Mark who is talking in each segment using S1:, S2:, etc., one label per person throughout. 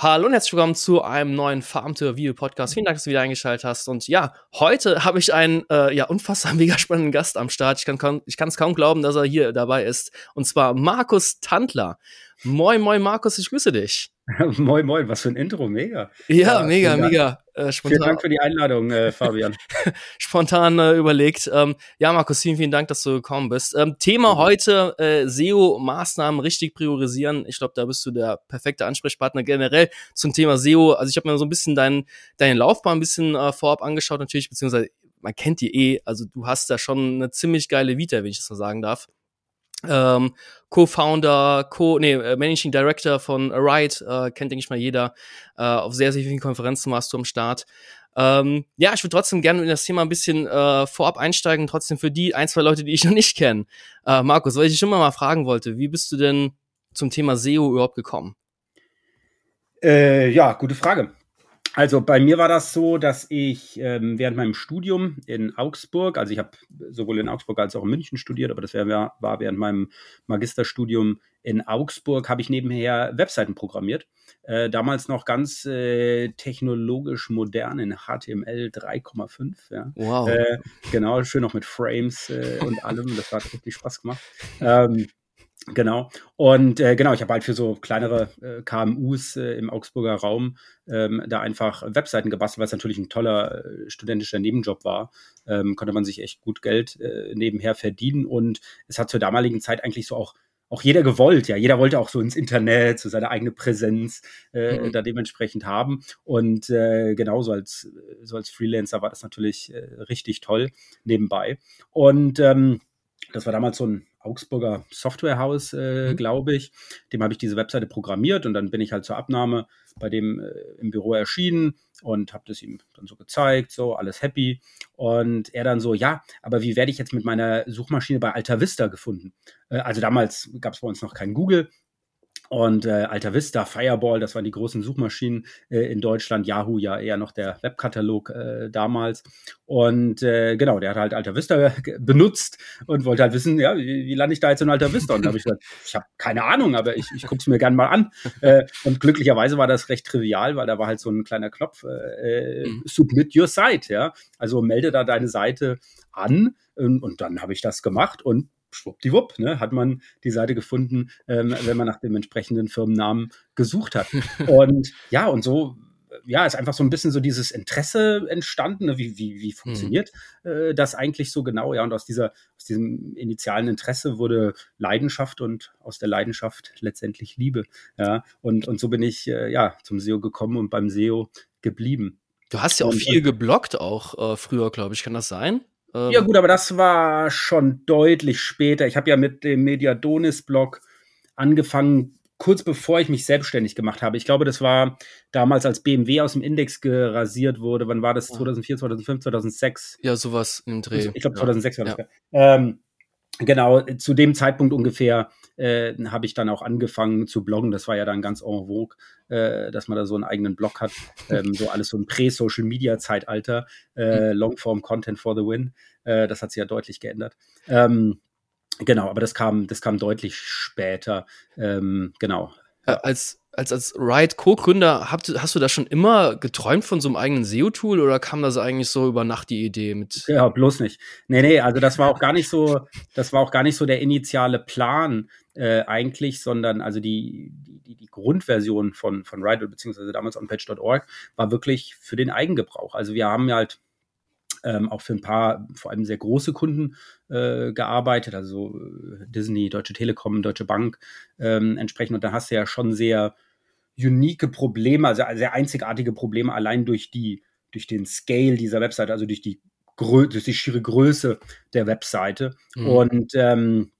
S1: Hallo und herzlich willkommen zu einem neuen Farmtour Video Podcast. Vielen Dank, dass du wieder eingeschaltet hast. Und ja, heute habe ich einen äh, ja unfassbar mega spannenden Gast am Start. Ich kann es kaum glauben, dass er hier dabei ist. Und zwar Markus Tandler. Moin, moin, Markus, ich grüße dich.
S2: moin, moin, was für ein Intro, mega.
S1: Ja, ja mega, mega.
S2: Äh, vielen Dank für die Einladung, äh, Fabian.
S1: spontan äh, überlegt. Ähm, ja, Markus, vielen, vielen Dank, dass du gekommen bist. Ähm, Thema mhm. heute, äh, SEO-Maßnahmen richtig priorisieren. Ich glaube, da bist du der perfekte Ansprechpartner generell zum Thema SEO. Also ich habe mir so ein bisschen dein, deine Laufbahn ein bisschen äh, vorab angeschaut natürlich, beziehungsweise man kennt die eh. Also du hast da schon eine ziemlich geile Vita, wenn ich das mal sagen darf ähm, Co-Founder, Co, nee, äh, Managing Director von Ride, äh, kennt, denke ich mal, jeder. Äh, auf sehr, sehr vielen Konferenzen warst du am Start. Ähm, ja, ich würde trotzdem gerne in das Thema ein bisschen äh, vorab einsteigen, trotzdem für die ein, zwei Leute, die ich noch nicht kenne. Äh, Markus, weil ich dich immer mal fragen wollte, wie bist du denn zum Thema SEO überhaupt gekommen?
S2: Äh, ja, gute Frage. Also bei mir war das so, dass ich ähm, während meinem Studium in Augsburg, also ich habe sowohl in Augsburg als auch in München studiert, aber das wär, war während meinem Magisterstudium in Augsburg, habe ich nebenher Webseiten programmiert. Äh, damals noch ganz äh, technologisch modern in HTML 3,5. Ja. Wow. Äh, genau, schön noch mit Frames äh, und allem. Das hat richtig Spaß gemacht. Ähm, Genau. Und äh, genau, ich habe halt für so kleinere äh, KMUs äh, im Augsburger Raum ähm, da einfach Webseiten gebastelt, weil es natürlich ein toller äh, studentischer Nebenjob war. Ähm, konnte man sich echt gut Geld äh, nebenher verdienen und es hat zur damaligen Zeit eigentlich so auch auch jeder gewollt, ja. Jeder wollte auch so ins Internet, so seine eigene Präsenz äh, mhm. da dementsprechend haben. Und äh, genauso als, so als Freelancer war das natürlich äh, richtig toll nebenbei. Und ähm, das war damals so ein Augsburger Softwarehaus, äh, mhm. glaube ich. Dem habe ich diese Webseite programmiert und dann bin ich halt zur Abnahme bei dem äh, im Büro erschienen und habe das ihm dann so gezeigt, so alles happy. Und er dann so, ja, aber wie werde ich jetzt mit meiner Suchmaschine bei Alta Vista gefunden? Äh, also damals gab es bei uns noch kein Google, und äh, Alta Vista, Fireball, das waren die großen Suchmaschinen äh, in Deutschland. Yahoo ja eher noch der Webkatalog äh, damals. Und äh, genau, der hat halt Alta Vista benutzt und wollte halt wissen, ja, wie, wie lande ich da jetzt in Alta Vista? Und da habe ich gesagt, ich habe keine Ahnung, aber ich, ich gucke es mir gern mal an. Äh, und glücklicherweise war das recht trivial, weil da war halt so ein kleiner Knopf, äh, mhm. Submit Your Site, ja. Also melde da deine Seite an. Und, und dann habe ich das gemacht und schwuppdiwupp, ne, hat man die Seite gefunden, ähm, wenn man nach dem entsprechenden Firmennamen gesucht hat. Und ja, und so ja, ist einfach so ein bisschen so dieses Interesse entstanden, ne? wie, wie, wie funktioniert mhm. äh, das eigentlich so genau, ja, und aus dieser, aus diesem initialen Interesse wurde Leidenschaft und aus der Leidenschaft letztendlich Liebe, ja, und, und so bin ich, äh, ja, zum SEO gekommen und beim SEO geblieben.
S1: Du hast ja auch und, viel geblockt auch äh, früher, glaube ich, kann das sein?
S2: Ähm, ja, gut, aber das war schon deutlich später. Ich habe ja mit dem Mediadonis-Blog angefangen, kurz bevor ich mich selbstständig gemacht habe. Ich glaube, das war damals, als BMW aus dem Index gerasiert wurde. Wann war das? 2004, 2005, 2006?
S1: Ja, sowas im Dreh.
S2: Ich glaube, 2006 war das. Ja. Ähm, genau, zu dem Zeitpunkt ungefähr äh, habe ich dann auch angefangen zu bloggen. Das war ja dann ganz en vogue, äh, dass man da so einen eigenen Blog hat. Ähm, so alles so ein Prä-Social-Media-Zeitalter. Äh, mhm. Longform-Content for the win. Äh, das hat sich ja deutlich geändert. Ähm, genau, aber das kam, das kam deutlich später. Ähm, genau.
S1: Äh, als als, als Ride Co-Gründer, hast du da schon immer geträumt von so einem eigenen SEO-Tool oder kam das eigentlich so über Nacht die Idee mit?
S2: Ja, bloß nicht. Nee, nee, also das war auch gar nicht so, das war auch gar nicht so der initiale Plan äh, eigentlich, sondern also die, die, die Grundversion von, von Ride, beziehungsweise damals onpage.org, war wirklich für den Eigengebrauch. Also wir haben ja halt ähm, auch für ein paar, vor allem sehr große Kunden äh, gearbeitet, also äh, Disney, Deutsche Telekom, Deutsche Bank ähm, entsprechend. Und da hast du ja schon sehr unique Probleme, also sehr einzigartige Probleme allein durch die, durch den Scale dieser Webseite, also durch die, durch die schiere Größe der Webseite. Mhm. Und, ähm,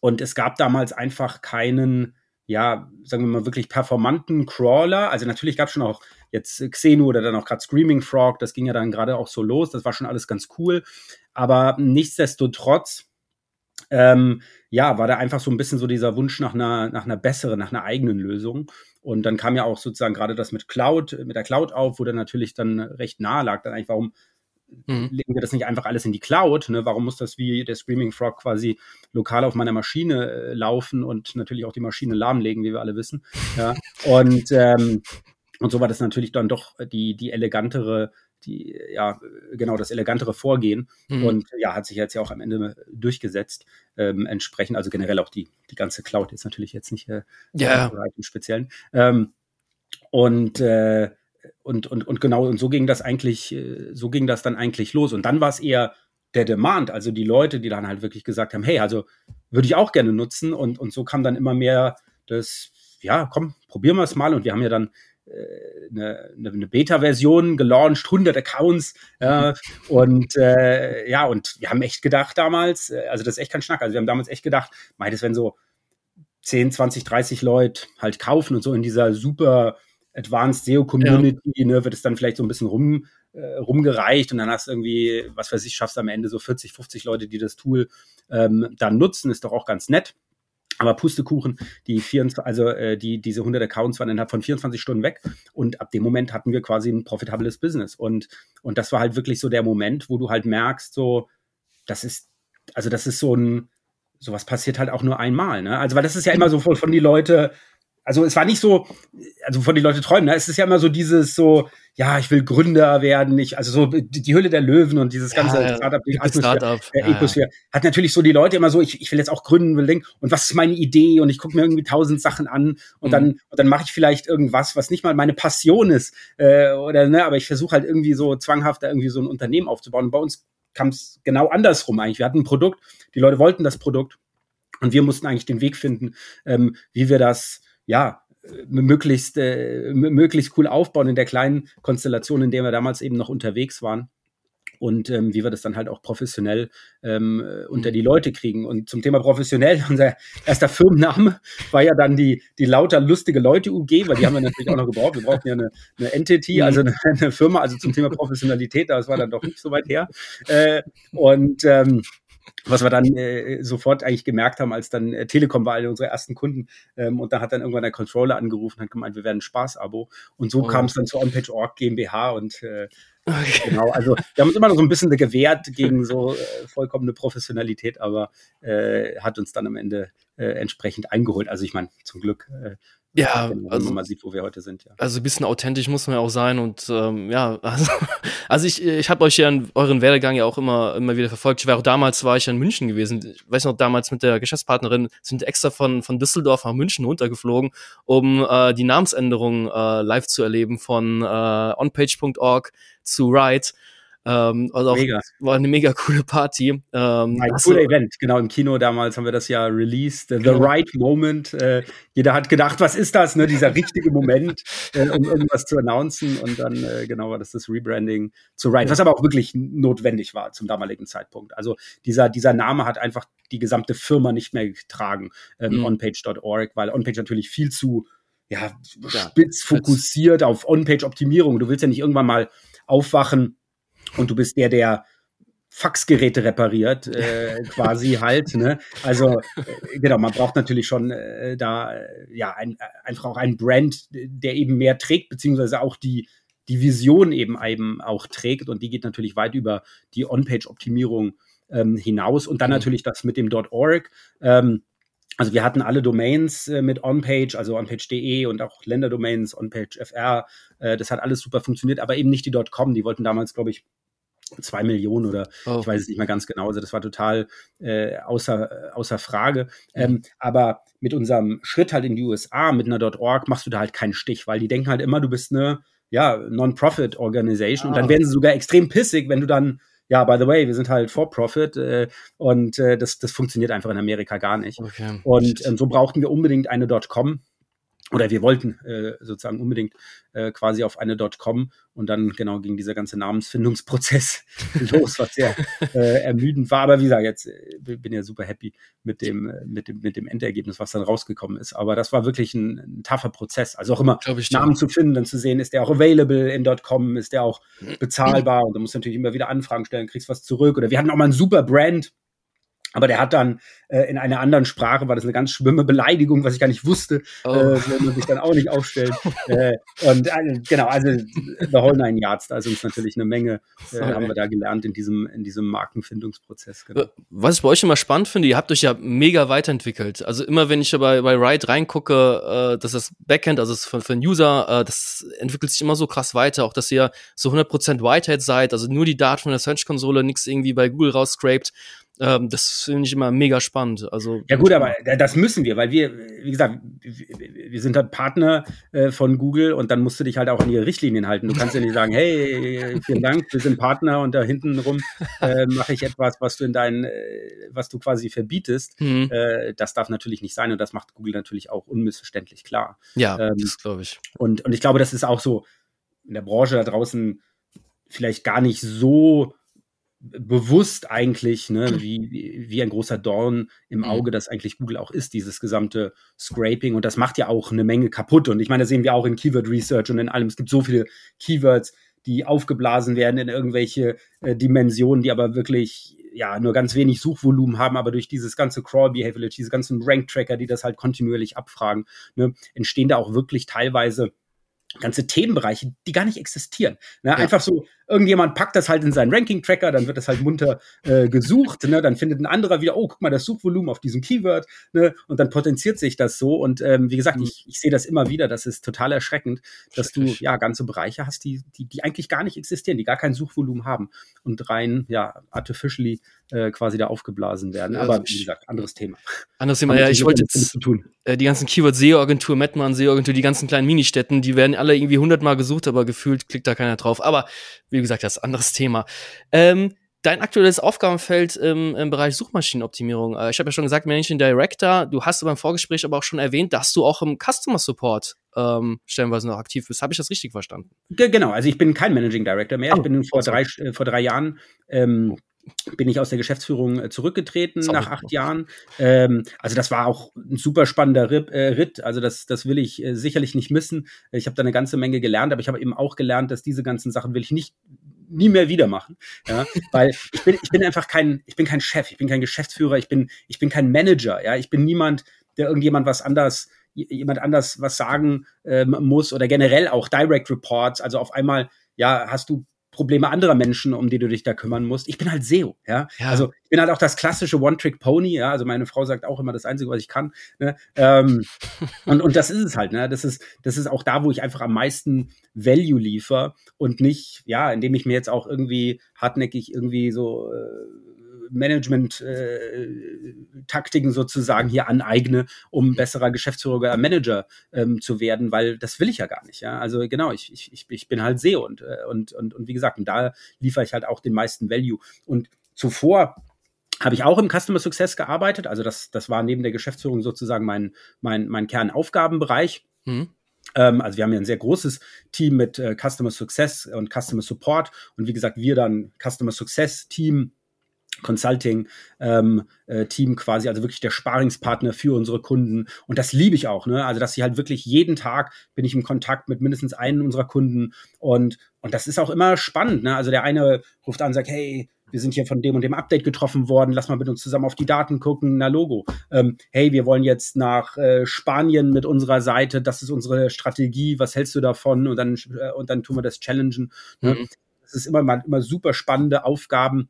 S2: und es gab damals einfach keinen, ja, sagen wir mal, wirklich performanten Crawler. Also natürlich gab es schon auch jetzt Xenu oder dann auch gerade Screaming Frog, das ging ja dann gerade auch so los, das war schon alles ganz cool. Aber nichtsdestotrotz, ähm, ja, war da einfach so ein bisschen so dieser Wunsch nach einer, nach einer besseren, nach einer eigenen Lösung. Und dann kam ja auch sozusagen gerade das mit Cloud, mit der Cloud auf, wo dann natürlich dann recht nahe lag, dann eigentlich, warum mhm. legen wir das nicht einfach alles in die Cloud? Ne? Warum muss das wie der Screaming Frog quasi lokal auf meiner Maschine äh, laufen und natürlich auch die Maschine lahmlegen, wie wir alle wissen? Ja? Und ähm, Und so war das natürlich dann doch die, die elegantere, die, ja, genau, das elegantere Vorgehen. Mhm. Und ja, hat sich jetzt ja auch am Ende durchgesetzt. Ähm, entsprechend, also generell auch die, die ganze Cloud ist natürlich jetzt nicht äh,
S1: ja.
S2: im Speziellen. Ähm, und, äh, und, und, und genau, und so ging das eigentlich, äh, so ging das dann eigentlich los. Und dann war es eher der Demand, also die Leute, die dann halt wirklich gesagt haben, hey, also würde ich auch gerne nutzen. Und, und so kam dann immer mehr das, ja, komm, probieren wir es mal. Und wir haben ja dann äh, eine, eine Beta-Version gelauncht, 100 Accounts äh, und äh, ja, und wir haben echt gedacht damals, äh, also das ist echt kein Schnack, also wir haben damals echt gedacht, meint es, wenn so 10, 20, 30 Leute halt kaufen und so in dieser super Advanced SEO Community, ja. ne, wird es dann vielleicht so ein bisschen rum, äh, rumgereicht und dann hast du irgendwie, was weiß ich, schaffst du am Ende so 40, 50 Leute, die das Tool ähm, dann nutzen, ist doch auch ganz nett. Aber Pustekuchen, die 24, also äh, die, diese 100 Accounts waren innerhalb von 24 Stunden weg und ab dem Moment hatten wir quasi ein profitables Business und, und das war halt wirklich so der Moment, wo du halt merkst, so, das ist, also das ist so ein, sowas passiert halt auch nur einmal, ne? Also, weil das ist ja immer so von, von die Leute, also es war nicht so, also von die Leute träumen, ne? es ist ja immer so dieses so, ja, ich will Gründer werden, ich, also so die, Hülle der Löwen und dieses ganze
S1: ja, Startup, die
S2: Startup. Äh, Ecosphäre, ja, hat natürlich so die Leute immer so, ich, ich will jetzt auch gründen, will denken, und was ist meine Idee und ich gucke mir irgendwie tausend Sachen an und mhm. dann und dann mache ich vielleicht irgendwas, was nicht mal meine Passion ist äh, oder ne, aber ich versuche halt irgendwie so zwanghaft da irgendwie so ein Unternehmen aufzubauen. Und bei uns kam es genau andersrum eigentlich. Wir hatten ein Produkt, die Leute wollten das Produkt und wir mussten eigentlich den Weg finden, ähm, wie wir das ja, möglichst, äh, möglichst cool aufbauen in der kleinen Konstellation, in der wir damals eben noch unterwegs waren. Und ähm, wie wir das dann halt auch professionell ähm, unter die Leute kriegen. Und zum Thema professionell, unser erster Firmenname war ja dann die, die lauter lustige Leute UG, weil die haben wir natürlich auch noch gebraucht. Wir brauchten ja eine, eine Entity, also eine, eine Firma, also zum Thema Professionalität, das war dann doch nicht so weit her. Äh, und ähm, was wir dann äh, sofort eigentlich gemerkt haben, als dann äh, Telekom war eine unserer ersten Kunden ähm, und da hat dann irgendwann der Controller angerufen und hat gemeint, wir werden ein Spaß-Abo und so oh. kam es dann zu OnPage.org GmbH und äh, okay. genau, also wir haben uns immer noch so ein bisschen gewehrt gegen so äh, vollkommene Professionalität, aber äh, hat uns dann am Ende äh, entsprechend eingeholt. Also ich meine, zum Glück äh,
S1: ja, wenn,
S2: also, man mal sieht, wo wir heute sind. Ja.
S1: Also ein bisschen authentisch muss man ja auch sein und ähm, ja, also, also ich, ich habe euch ja in euren Werdegang ja auch immer immer wieder verfolgt. Ich war auch damals war ich ja in München gewesen. Ich weiß noch damals mit der Geschäftspartnerin sind extra von von Düsseldorf nach München runtergeflogen, um äh, die Namensänderung äh, live zu erleben von äh, onpage.org zu Ride. Ähm, also auch, mega. war eine mega coole Party.
S2: Ähm, ein cooler Event, genau. Im Kino damals haben wir das ja released. The genau. right moment. Äh, jeder hat gedacht, was ist das, ne? Dieser richtige Moment, äh, um irgendwas zu announcen. Und dann, äh, genau, war das das Rebranding zu Ride, was aber auch wirklich notwendig war zum damaligen Zeitpunkt. Also dieser, dieser Name hat einfach die gesamte Firma nicht mehr getragen, ähm, mhm. onpage.org, weil onpage natürlich viel zu ja, spitz fokussiert auf On-Page-Optimierung. Du willst ja nicht irgendwann mal aufwachen und du bist der, der Faxgeräte repariert, äh, quasi halt. Ne? Also äh, genau, man braucht natürlich schon äh, da äh, ja ein, einfach auch einen Brand, der eben mehr trägt, beziehungsweise auch die die Vision eben eben auch trägt und die geht natürlich weit über die On-Page-Optimierung ähm, hinaus und dann mhm. natürlich das mit dem .org. Ähm, also wir hatten alle Domains äh, mit OnPage, also onpage.de und auch Länderdomains, OnPage.fr. Äh, das hat alles super funktioniert, aber eben nicht die .com. Die wollten damals, glaube ich, zwei Millionen oder oh. ich weiß es nicht mehr ganz genau. Also das war total äh, außer, äh, außer Frage. Mhm. Ähm, aber mit unserem Schritt halt in die USA, mit einer .org, machst du da halt keinen Stich, weil die denken halt immer, du bist eine ja, Non-Profit-Organisation ah. und dann ah. werden sie sogar extrem pissig, wenn du dann ja, by the way, wir sind halt for profit äh, und äh, das, das funktioniert einfach in Amerika gar nicht. Okay. Und ähm, so brauchten wir unbedingt eine .com oder wir wollten äh, sozusagen unbedingt äh, quasi auf eine .com und dann genau ging dieser ganze Namensfindungsprozess los, was sehr äh, ermüdend war. Aber wie gesagt, jetzt äh, bin ja super happy mit dem, äh, mit dem, mit dem Endergebnis, was dann rausgekommen ist. Aber das war wirklich ein, ein tougher Prozess. Also auch immer Namen zu finden, dann zu sehen, ist der auch available in .com, ist der auch bezahlbar und du musst natürlich immer wieder Anfragen stellen, kriegst was zurück. Oder wir hatten auch mal einen super Brand, Aber der hat dann äh, in einer anderen Sprache, war das eine ganz schwimme Beleidigung, was ich gar nicht wusste, oh. äh, wenn man sich dann auch nicht aufstellt. äh, und äh, genau, also The Whole Nine Yards, da ist uns natürlich eine Menge, äh, haben wir da gelernt in diesem, in diesem Markenfindungsprozess.
S1: Genau. Was ich bei euch immer spannend finde, ihr habt euch ja mega weiterentwickelt. Also immer wenn ich bei, bei Ride reingucke, äh, dass das Backend, also das für, für den User, äh, das entwickelt sich immer so krass weiter, auch dass ihr so 100% Whitehead seid, also nur die Daten von der Search-Konsole, nichts irgendwie bei Google rausscrapt. Ähm, das finde ich immer mega spannend. Also
S2: ja gut, aber das müssen wir, weil wir, wie gesagt, wir sind halt Partner äh, von Google und dann musst du dich halt auch an ihre Richtlinien halten. Du kannst ja nicht sagen, hey, vielen Dank, wir sind Partner und da hinten rum äh, mache ich etwas, was du in deinen, äh, was du quasi verbietest. Mhm. Äh, das darf natürlich nicht sein und das macht Google natürlich auch unmissverständlich klar.
S1: Ja, ähm, das glaube ich.
S2: Und, und ich glaube, das ist auch so in der Branche da draußen vielleicht gar nicht so bewusst eigentlich, ne, wie, wie ein großer Dorn im mhm. Auge das eigentlich Google auch ist, dieses gesamte Scraping. Und das macht ja auch eine Menge kaputt. Und ich meine, das sehen wir auch in Keyword Research und in allem. Es gibt so viele Keywords, die aufgeblasen werden in irgendwelche äh, Dimensionen, die aber wirklich ja nur ganz wenig Suchvolumen haben, aber durch dieses ganze Crawl Behavior, diese ganzen Rank Tracker, die das halt kontinuierlich abfragen, ne, entstehen da auch wirklich teilweise ganze Themenbereiche, die gar nicht existieren. Ne? Ja. Einfach so, irgendjemand packt das halt in seinen Ranking-Tracker, dann wird das halt munter äh, gesucht, ne? dann findet ein anderer wieder, oh, guck mal, das Suchvolumen auf diesem Keyword, ne? und dann potenziert sich das so. Und ähm, wie gesagt, mhm. ich, ich sehe das immer wieder, das ist total erschreckend, dass du ja ganze Bereiche hast, die, die, die eigentlich gar nicht existieren, die gar kein Suchvolumen haben und rein, ja, artificially äh, quasi da aufgeblasen werden. Aber wie gesagt, anderes Thema.
S1: Anderes Thema, ja, ich wollte jetzt äh, die ganzen Keyword-SEO-Agentur, Metman, SEO-Agentur, die ganzen kleinen Ministätten, die werden alle irgendwie hundertmal gesucht, aber gefühlt klickt da keiner drauf. Aber wie gesagt, das ist ein anderes Thema. Ähm, dein aktuelles Aufgabenfeld im, im Bereich Suchmaschinenoptimierung. Äh, ich habe ja schon gesagt, Managing Director. Du hast beim Vorgespräch aber auch schon erwähnt, dass du auch im Customer Support ähm, stellenweise noch aktiv bist. Habe ich das richtig verstanden?
S2: G genau, also ich bin kein Managing Director mehr. Oh, ich bin vor drei, äh, vor drei Jahren ähm, bin ich aus der Geschäftsführung äh, zurückgetreten Sorry. nach acht Jahren. Ähm, also das war auch ein super spannender Ritt. Äh, Ritt. Also das, das will ich äh, sicherlich nicht missen. Ich habe da eine ganze Menge gelernt, aber ich habe eben auch gelernt, dass diese ganzen Sachen will ich nicht nie mehr wieder machen, ja, weil ich bin ich bin einfach kein ich bin kein Chef, ich bin kein Geschäftsführer, ich bin ich bin kein Manager, ja, ich bin niemand, der irgendjemand was anders jemand anders was sagen ähm, muss oder generell auch Direct Reports, also auf einmal ja, hast du Probleme anderer Menschen, um die du dich da kümmern musst. Ich bin halt SEO, ja. ja. Also ich bin halt auch das klassische One-Trick-Pony, ja. Also meine Frau sagt auch immer das Einzige, was ich kann. Ne? Ähm, und, und das ist es halt, ne? Das ist, das ist auch da, wo ich einfach am meisten Value liefer und nicht, ja, indem ich mir jetzt auch irgendwie hartnäckig irgendwie so äh, Management-Taktiken äh, sozusagen hier aneigne, um besserer Geschäftsführer oder Manager ähm, zu werden, weil das will ich ja gar nicht. Ja? Also genau, ich, ich, ich bin halt SEO und, äh, und, und, und wie gesagt, und da liefere ich halt auch den meisten Value. Und zuvor habe ich auch im Customer Success gearbeitet. Also das, das war neben der Geschäftsführung sozusagen mein, mein, mein Kernaufgabenbereich. Mhm. Ähm, also wir haben ja ein sehr großes Team mit äh, Customer Success und Customer Support. Und wie gesagt, wir dann Customer Success Team Consulting ähm, äh, Team quasi, also wirklich der Sparingspartner für unsere Kunden. Und das liebe ich auch, ne? Also, dass sie halt wirklich jeden Tag bin ich im Kontakt mit mindestens einem unserer Kunden und, und das ist auch immer spannend, ne? Also der eine ruft an und sagt, hey, wir sind hier von dem und dem Update getroffen worden, lass mal mit uns zusammen auf die Daten gucken, na Logo. Ähm, hey, wir wollen jetzt nach äh, Spanien mit unserer Seite, das ist unsere Strategie, was hältst du davon? Und dann, äh, und dann tun wir das challengen. Ne? Mhm. Das ist immer, immer super spannende Aufgaben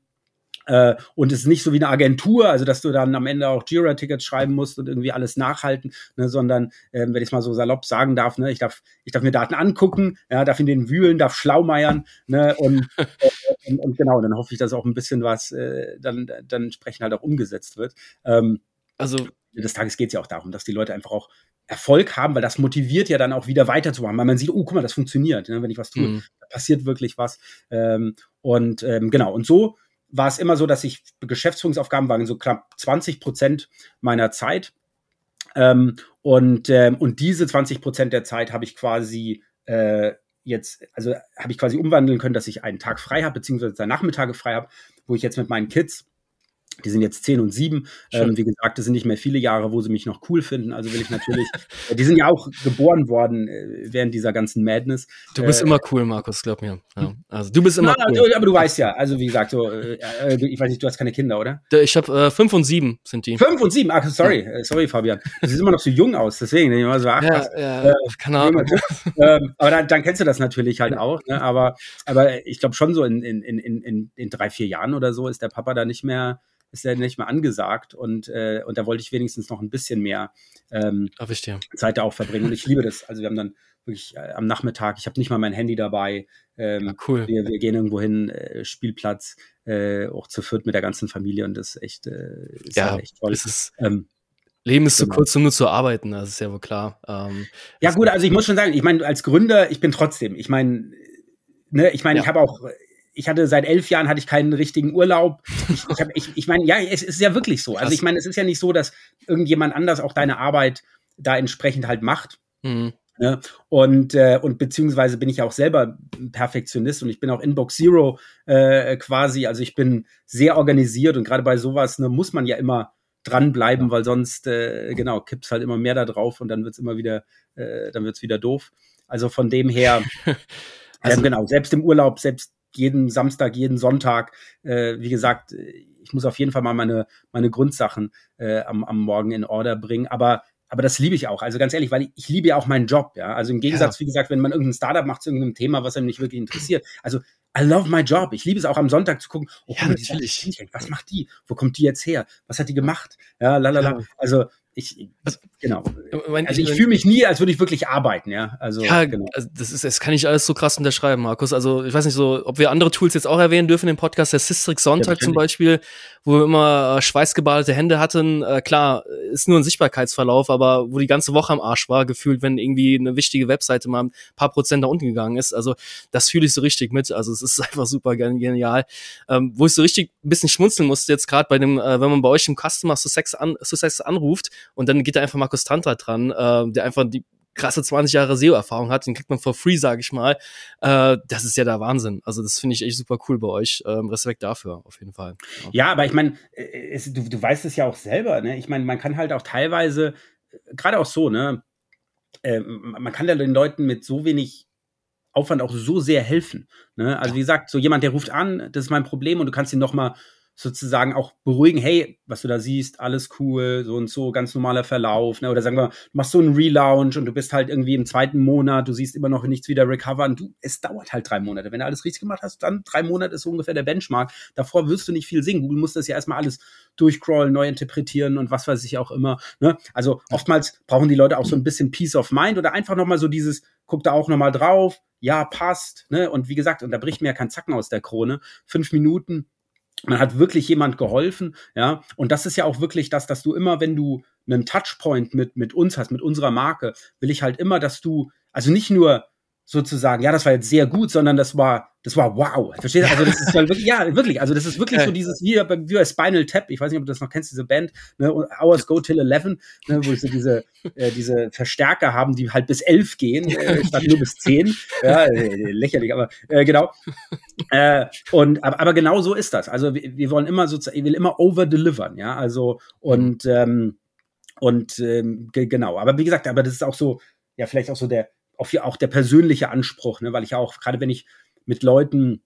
S2: äh, und es ist nicht so wie eine Agentur, also dass du dann am Ende auch Jira-Tickets schreiben musst und irgendwie alles nachhalten, ne, sondern, ähm, wenn ich es mal so salopp sagen darf, ne, ich darf, ich darf mir Daten angucken, ja, darf in den wühlen, darf schlaumeiern, ne, und, äh, und, und, genau, dann hoffe ich, dass auch ein bisschen was äh, dann, dann entsprechend halt auch umgesetzt wird. Ähm, also des Tages geht es ja auch darum, dass die Leute einfach auch Erfolg haben, weil das motiviert ja dann auch wieder weiterzumachen, weil man sieht, oh, guck mal, das funktioniert, ne, wenn ich was tue, mhm. passiert wirklich was. Ähm, und ähm, genau, und so war es immer so, dass ich Geschäftsführungsaufgaben waren so knapp 20 Prozent meiner Zeit. Ähm, und, ähm, und diese 20 Prozent der Zeit habe ich quasi äh, jetzt, also habe ich quasi umwandeln können, dass ich einen Tag frei habe, beziehungsweise Nachmittage frei habe, wo ich jetzt mit meinen Kids Die sind jetzt zehn und sieben. Ähm, wie gesagt, das sind nicht mehr viele Jahre, wo sie mich noch cool finden. Also will ich natürlich, äh, die sind ja auch geboren worden äh, während dieser ganzen Madness.
S1: Du bist äh, immer cool, Markus, glaub mir. Ja. Also du bist immer
S2: na, cool. Aber du weißt ja, also wie gesagt, so, äh, äh ich weiß nicht, du hast keine Kinder, oder?
S1: Ich habe äh, fünf und sieben sind die.
S2: Fünf und sieben? Ach, sorry, ja. sorry, Fabian. Du siehst immer noch so jung aus, deswegen. Ich immer so, ach, ja,
S1: ja, keine Ahnung.
S2: ähm, aber dann, dann, kennst du das natürlich halt auch. Ne? Aber, aber ich glaube schon so in, in, in, in, in drei, vier Jahren oder so ist der Papa da nicht mehr ist ja nicht mehr angesagt und, äh, und da wollte ich wenigstens noch ein bisschen mehr ähm, Zeit da auch verbringen. Und ich liebe das. Also wir haben dann wirklich äh, am Nachmittag, ich habe nicht mal mein Handy dabei. Ähm, ja, cool. Wir, wir, gehen irgendwo hin, äh, Spielplatz, äh, auch zu viert mit der ganzen Familie und das ist echt, äh, ist
S1: ja,
S2: halt echt toll.
S1: Ist, ähm, Leben ist genau. zu kurz, um nur zu arbeiten, das ist ja wohl klar.
S2: Ähm, ja gut, also ich muss schon sagen, ich meine, als Gründer, ich bin trotzdem, ich meine, ne, ich meine, ja. ich habe auch ich hatte seit elf Jahren hatte ich keinen richtigen Urlaub. Ich, ich, ich, ich meine, ja, es ist ja wirklich so. Also ich meine, es ist ja nicht so, dass irgendjemand anders auch deine Arbeit da entsprechend halt macht. Mhm. Ne? Und, äh, und beziehungsweise bin ich ja auch selber Perfektionist und ich bin auch Inbox Zero äh, quasi. Also ich bin sehr organisiert und gerade bei sowas ne, muss man ja immer dranbleiben, weil sonst, äh, genau, kippt halt immer mehr da drauf und dann wird's immer wieder, äh, dann wird's wieder doof. Also von dem her, also, genau, selbst im Urlaub, selbst jeden Samstag, jeden Sonntag. Äh, wie gesagt, ich muss auf jeden Fall mal meine, meine Grundsachen äh, am, am Morgen in Order bringen. Aber aber das liebe ich auch. Also ganz ehrlich, weil ich, ich liebe ja auch meinen Job. Ja, also im Gegensatz, ja. wie gesagt, wenn man irgendein Startup macht zu irgendeinem Thema, was einem nicht wirklich interessiert. Also I love my job. Ich liebe es auch am Sonntag zu gucken. Oh, ja, natürlich. Was macht die? Wo kommt die jetzt her? Was hat die gemacht? Ja, lalala. Ja. Also ich, also, genau. Also ich fühle mich nie, als würde ich wirklich arbeiten, ja. Also,
S1: ja, genau. also das ist, das kann ich alles so krass unterschreiben, Markus. Also ich weiß nicht so, ob wir andere Tools jetzt auch erwähnen dürfen im Podcast, der Systrix Sonntag ja, zum Beispiel, wo wir immer äh, schweißgebadete Hände hatten. Äh, klar, ist nur ein Sichtbarkeitsverlauf, aber wo die ganze Woche am Arsch war, gefühlt, wenn irgendwie eine wichtige Webseite mal ein paar Prozent da unten gegangen ist. Also das fühle ich so richtig mit. Also es ist einfach super genial. Ähm, wo ich so richtig ein bisschen schmunzeln musste jetzt gerade bei dem, äh, wenn man bei euch im Customer Success, an, Success anruft und dann geht da einfach Markus Tantra dran, äh, der einfach die krasse 20 Jahre SEO-Erfahrung hat, den kriegt man for free, sage ich mal. Äh, das ist ja der Wahnsinn. Also das finde ich echt super cool bei euch. Ähm, Respekt dafür, auf jeden Fall.
S2: Ja, ja aber ich meine, äh, du, du weißt es ja auch selber, ne? Ich meine, man kann halt auch teilweise, äh, gerade auch so, ne? Äh, man kann ja den Leuten mit so wenig Aufwand auch so sehr helfen. Ne? Also wie gesagt, so jemand, der ruft an, das ist mein Problem und du kannst ihn noch mal sozusagen auch beruhigen, hey, was du da siehst, alles cool, so und so, ganz normaler Verlauf, ne? Oder sagen wir, du machst so einen Relaunch und du bist halt irgendwie im zweiten Monat, du siehst immer noch nichts wieder recovern. Du, es dauert halt drei Monate. Wenn du alles richtig gemacht hast, dann drei Monate ist so ungefähr der Benchmark. Davor wirst du nicht viel sehen. Google muss das ja erstmal alles durchcrawlen, neu interpretieren und was weiß ich auch immer. Ne? Also oftmals brauchen die Leute auch so ein bisschen Peace of Mind oder einfach nochmal so dieses, guck da auch nochmal drauf, ja, passt, ne? Und wie gesagt, und da bricht mir ja kein Zacken aus der Krone. Fünf Minuten, man hat wirklich jemand geholfen, ja. Und das ist ja auch wirklich das, dass du immer, wenn du einen Touchpoint mit, mit uns hast, mit unserer Marke, will ich halt immer, dass du, also nicht nur sozusagen, ja, das war jetzt sehr gut, sondern das war, das war wow. Verstehst du? Also das ist halt wirklich, ja, wirklich, also das ist wirklich so dieses, wie, wie bei Spinal Tap, ich weiß nicht, ob du das noch kennst, diese Band, ne, Hours Go Till Eleven, ne, wo sie diese, äh, diese Verstärker haben, die halt bis elf gehen, äh, statt nur bis zehn. Ja, äh, lächerlich, aber äh, genau. Äh, und aber, aber genau so ist das. Also wir, wir wollen immer sozusagen, ich will immer over-delivern, ja, also und ähm, und ähm, genau, aber wie gesagt, aber das ist auch so, ja, vielleicht auch so der auch, auch der persönliche Anspruch, ne? weil ich auch, gerade wenn ich mit Leuten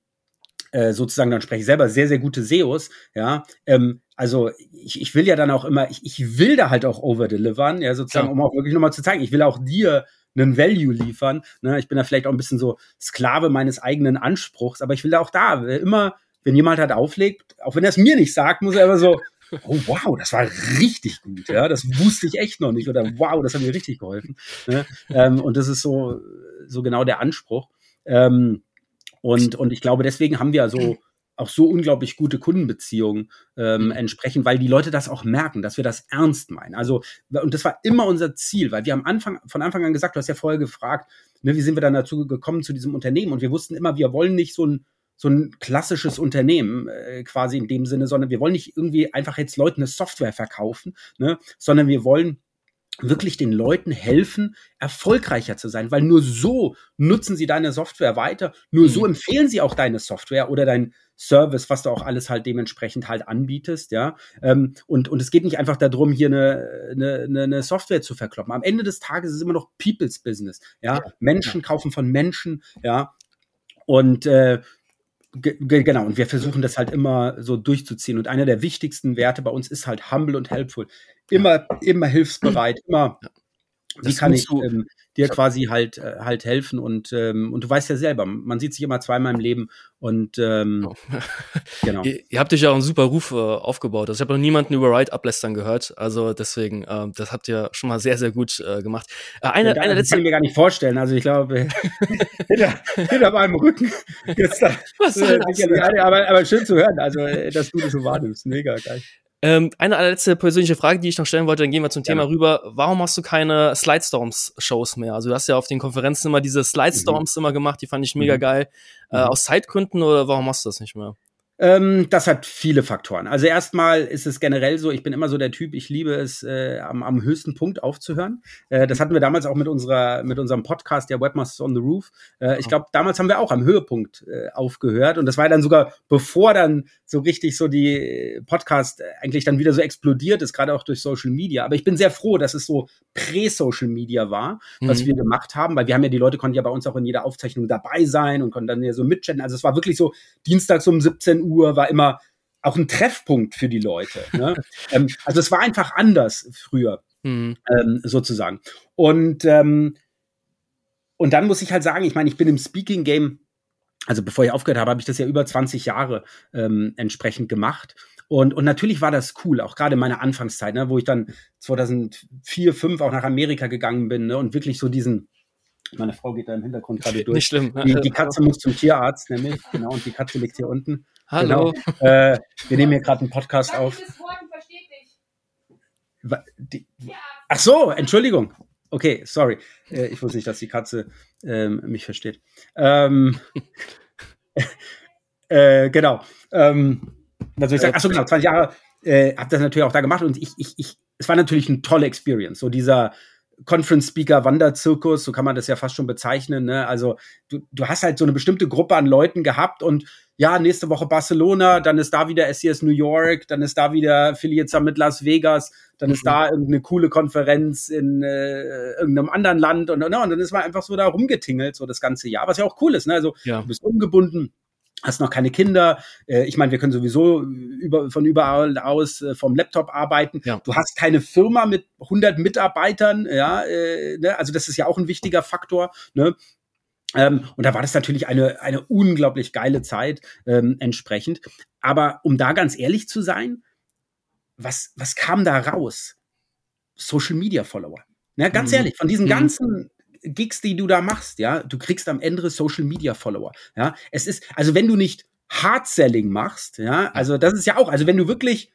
S2: äh, sozusagen dann spreche ich selber sehr, sehr gute SEOs, ja, ähm, also ich, ich will ja dann auch immer, ich, ich will da halt auch overdelivern, ja, sozusagen, ja. um auch wirklich nochmal zu zeigen, ich will auch dir einen Value liefern, ne? ich bin da vielleicht auch ein bisschen so Sklave meines eigenen Anspruchs, aber ich will da auch da immer, wenn jemand halt auflegt, auch wenn er es mir nicht sagt, muss er immer so, oh wow, das war richtig gut, ja, das wusste ich echt noch nicht oder wow, das hat mir richtig geholfen. Ne? Ähm, und das ist so, so genau der Anspruch. Ähm, und, und ich glaube, deswegen haben wir so auch so unglaublich gute Kundenbeziehungen ähm, mhm. entsprechend, weil die Leute das auch merken, dass wir das ernst meinen. Also, und das war immer unser Ziel, weil wir am Anfang, von Anfang an gesagt, du hast ja vorher gefragt, ne, wie sind wir dann dazu gekommen zu diesem Unternehmen? Und wir wussten immer, wir wollen nicht so ein so ein klassisches Unternehmen äh, quasi in dem Sinne, sondern wir wollen nicht irgendwie einfach jetzt Leuten eine Software verkaufen, ne, sondern wir wollen wirklich den Leuten helfen, erfolgreicher zu sein, weil nur so nutzen sie deine Software weiter, nur mhm. so empfehlen sie auch deine Software oder dein Service, was du auch alles halt dementsprechend halt anbietest, ja. Ähm, und, und es geht nicht einfach darum, hier eine, eine, eine Software zu verkloppen. Am Ende des Tages ist es immer noch People's Business, ja. Menschen kaufen von Menschen, ja. Und äh, genau, und wir versuchen das halt immer so durchzuziehen. Und einer der wichtigsten Werte bei uns ist halt humble und helpful. Immer, immer hilfsbereit, immer. Wie kann ich ähm, dir quasi halt äh, halt helfen und ähm, und du weißt ja selber, man sieht sich immer zweimal im Leben und ähm, oh.
S1: genau. ihr, ihr, habt euch ja auch einen super Ruf äh, aufgebaut. Also ich habe noch niemanden über Ride ablästern gehört, also deswegen äh, das habt ihr schon mal sehr sehr gut äh, gemacht.
S2: Äh, eine, ja, eine letzte kann ich mir gar nicht vorstellen. Also ich glaube hinter, hinter meinem Rücken jetzt da, Was soll das? aber aber schön zu hören, also äh, dass du das so wahrnimmst, mega geil.
S1: Ähm, eine allerletzte persönliche Frage, die ich noch stellen wollte, dann gehen wir zum Thema ja. rüber. Warum hast du keine Slidestorms-Shows mehr? Also du hast ja auf den Konferenzen immer diese Slidestorms mhm. immer gemacht, die fand ich mega mhm. geil. Äh, mhm. aus Zeitgründen oder warum machst du das nicht mehr?
S2: Ähm, das hat viele Faktoren. Also erstmal ist es generell so, ich bin immer so der Typ, ich liebe es, äh, am, am höchsten Punkt aufzuhören. Äh, das hatten wir damals auch mit unserer, mit unserem Podcast, der Webmasters on the Roof. Äh, ich glaube, damals haben wir auch am Höhepunkt äh, aufgehört. Und das war dann sogar, bevor dann so richtig so die Podcast eigentlich dann wieder so explodiert ist, gerade auch durch Social Media. Aber ich bin sehr froh, dass es so Prä-Social Media war, was mhm. wir gemacht haben, weil wir haben ja, die Leute konnten ja bei uns auch in jeder Aufzeichnung dabei sein und konnten dann ja so mitchatten. Also es war wirklich so dienstags um 17 Uhr Uhr war immer auch ein Treffpunkt für die Leute. Ne? ähm, also es war einfach anders früher, mhm. ähm, sozusagen. Und, ähm, und dann muss ich halt sagen, ich meine, ich bin im Speaking-Game, also bevor ich aufgehört habe, habe ich das ja über 20 Jahre ähm, entsprechend gemacht. Und, und natürlich war das cool, auch gerade in meiner Anfangszeit, ne, wo ich dann 2004, 2005 auch nach Amerika gegangen bin ne, und wirklich so diesen, meine Frau geht da im Hintergrund gerade durch.
S1: Nicht schlimm.
S2: Die, die Katze muss zum Tierarzt, nämlich, genau, und die Katze liegt hier unten.
S1: Hallo.
S2: Genau. Äh, wir nehmen hier gerade einen Podcast auf. Die, ach so, Entschuldigung. Okay, sorry. Äh, ich wusste nicht, dass die Katze ähm, mich versteht. Ähm, äh, genau. Ähm, was soll ich sagen? Ach so, genau, 20 Jahre äh, habe das natürlich auch da gemacht und ich, ich, ich, es war natürlich eine tolle Experience. So dieser Conference Speaker Wanderzirkus, so kann man das ja fast schon bezeichnen. Ne? Also du, du hast halt so eine bestimmte Gruppe an Leuten gehabt und ja, nächste Woche Barcelona, dann ist da wieder SES New York, dann ist da wieder Affiliate Summit Las Vegas, dann mhm. ist da irgendeine coole Konferenz in äh, irgendeinem anderen Land und, und, und dann ist man einfach so da rumgetingelt, so das ganze Jahr, was ja auch cool ist. Ne? Also ja. du bist ungebunden, hast noch keine Kinder. Äh, ich meine, wir können sowieso über, von überall aus äh, vom Laptop arbeiten. Ja. Du hast keine Firma mit 100 Mitarbeitern. Ja, äh, ne? also das ist ja auch ein wichtiger Faktor. Ne? Ähm, und da war das natürlich eine, eine unglaublich geile Zeit ähm, entsprechend. Aber um da ganz ehrlich zu sein, was, was kam da raus? Social Media Follower. Ja, ganz mhm. ehrlich, von diesen mhm. ganzen Gigs, die du da machst, ja, du kriegst am Ende Social Media Follower. Ja, es ist, also wenn du nicht Hard Selling machst, ja, also das ist ja auch, also wenn du wirklich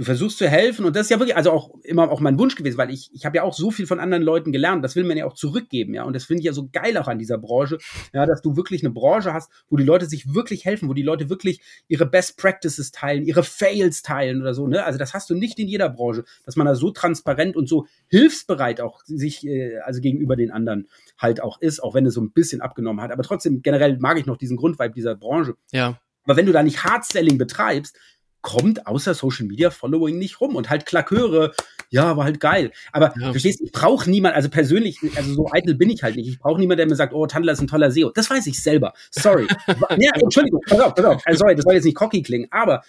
S2: du versuchst zu helfen und das ist ja wirklich, also auch immer auch mein Wunsch gewesen, weil ich, ich habe ja auch so viel von anderen Leuten gelernt, das will man ja auch zurückgeben, ja, und das finde ich ja so geil auch an dieser Branche, ja, dass du wirklich eine Branche hast, wo die Leute sich wirklich helfen, wo die Leute wirklich ihre Best Practices teilen, ihre Fails teilen oder so, ne, also das hast du nicht in jeder Branche, dass man da so transparent und so hilfsbereit auch sich, äh, also gegenüber den anderen halt auch ist, auch wenn es so ein bisschen abgenommen hat, aber trotzdem generell mag ich noch diesen Grundvibe dieser Branche.
S1: Ja.
S2: Aber wenn du da nicht Hard Selling betreibst, kommt außer Social Media Following nicht rum und halt Klaköre, ja, war halt geil. Aber ja. verstehst, ich brauche niemand, also persönlich, also so eitel bin ich halt nicht. Ich brauche niemanden, der mir sagt, oh, Tandler ist ein toller SEO. Das weiß ich selber. Sorry. ja, Entschuldigung, pass auf, pass auf. Also, sorry, das soll jetzt nicht cocky klingen, aber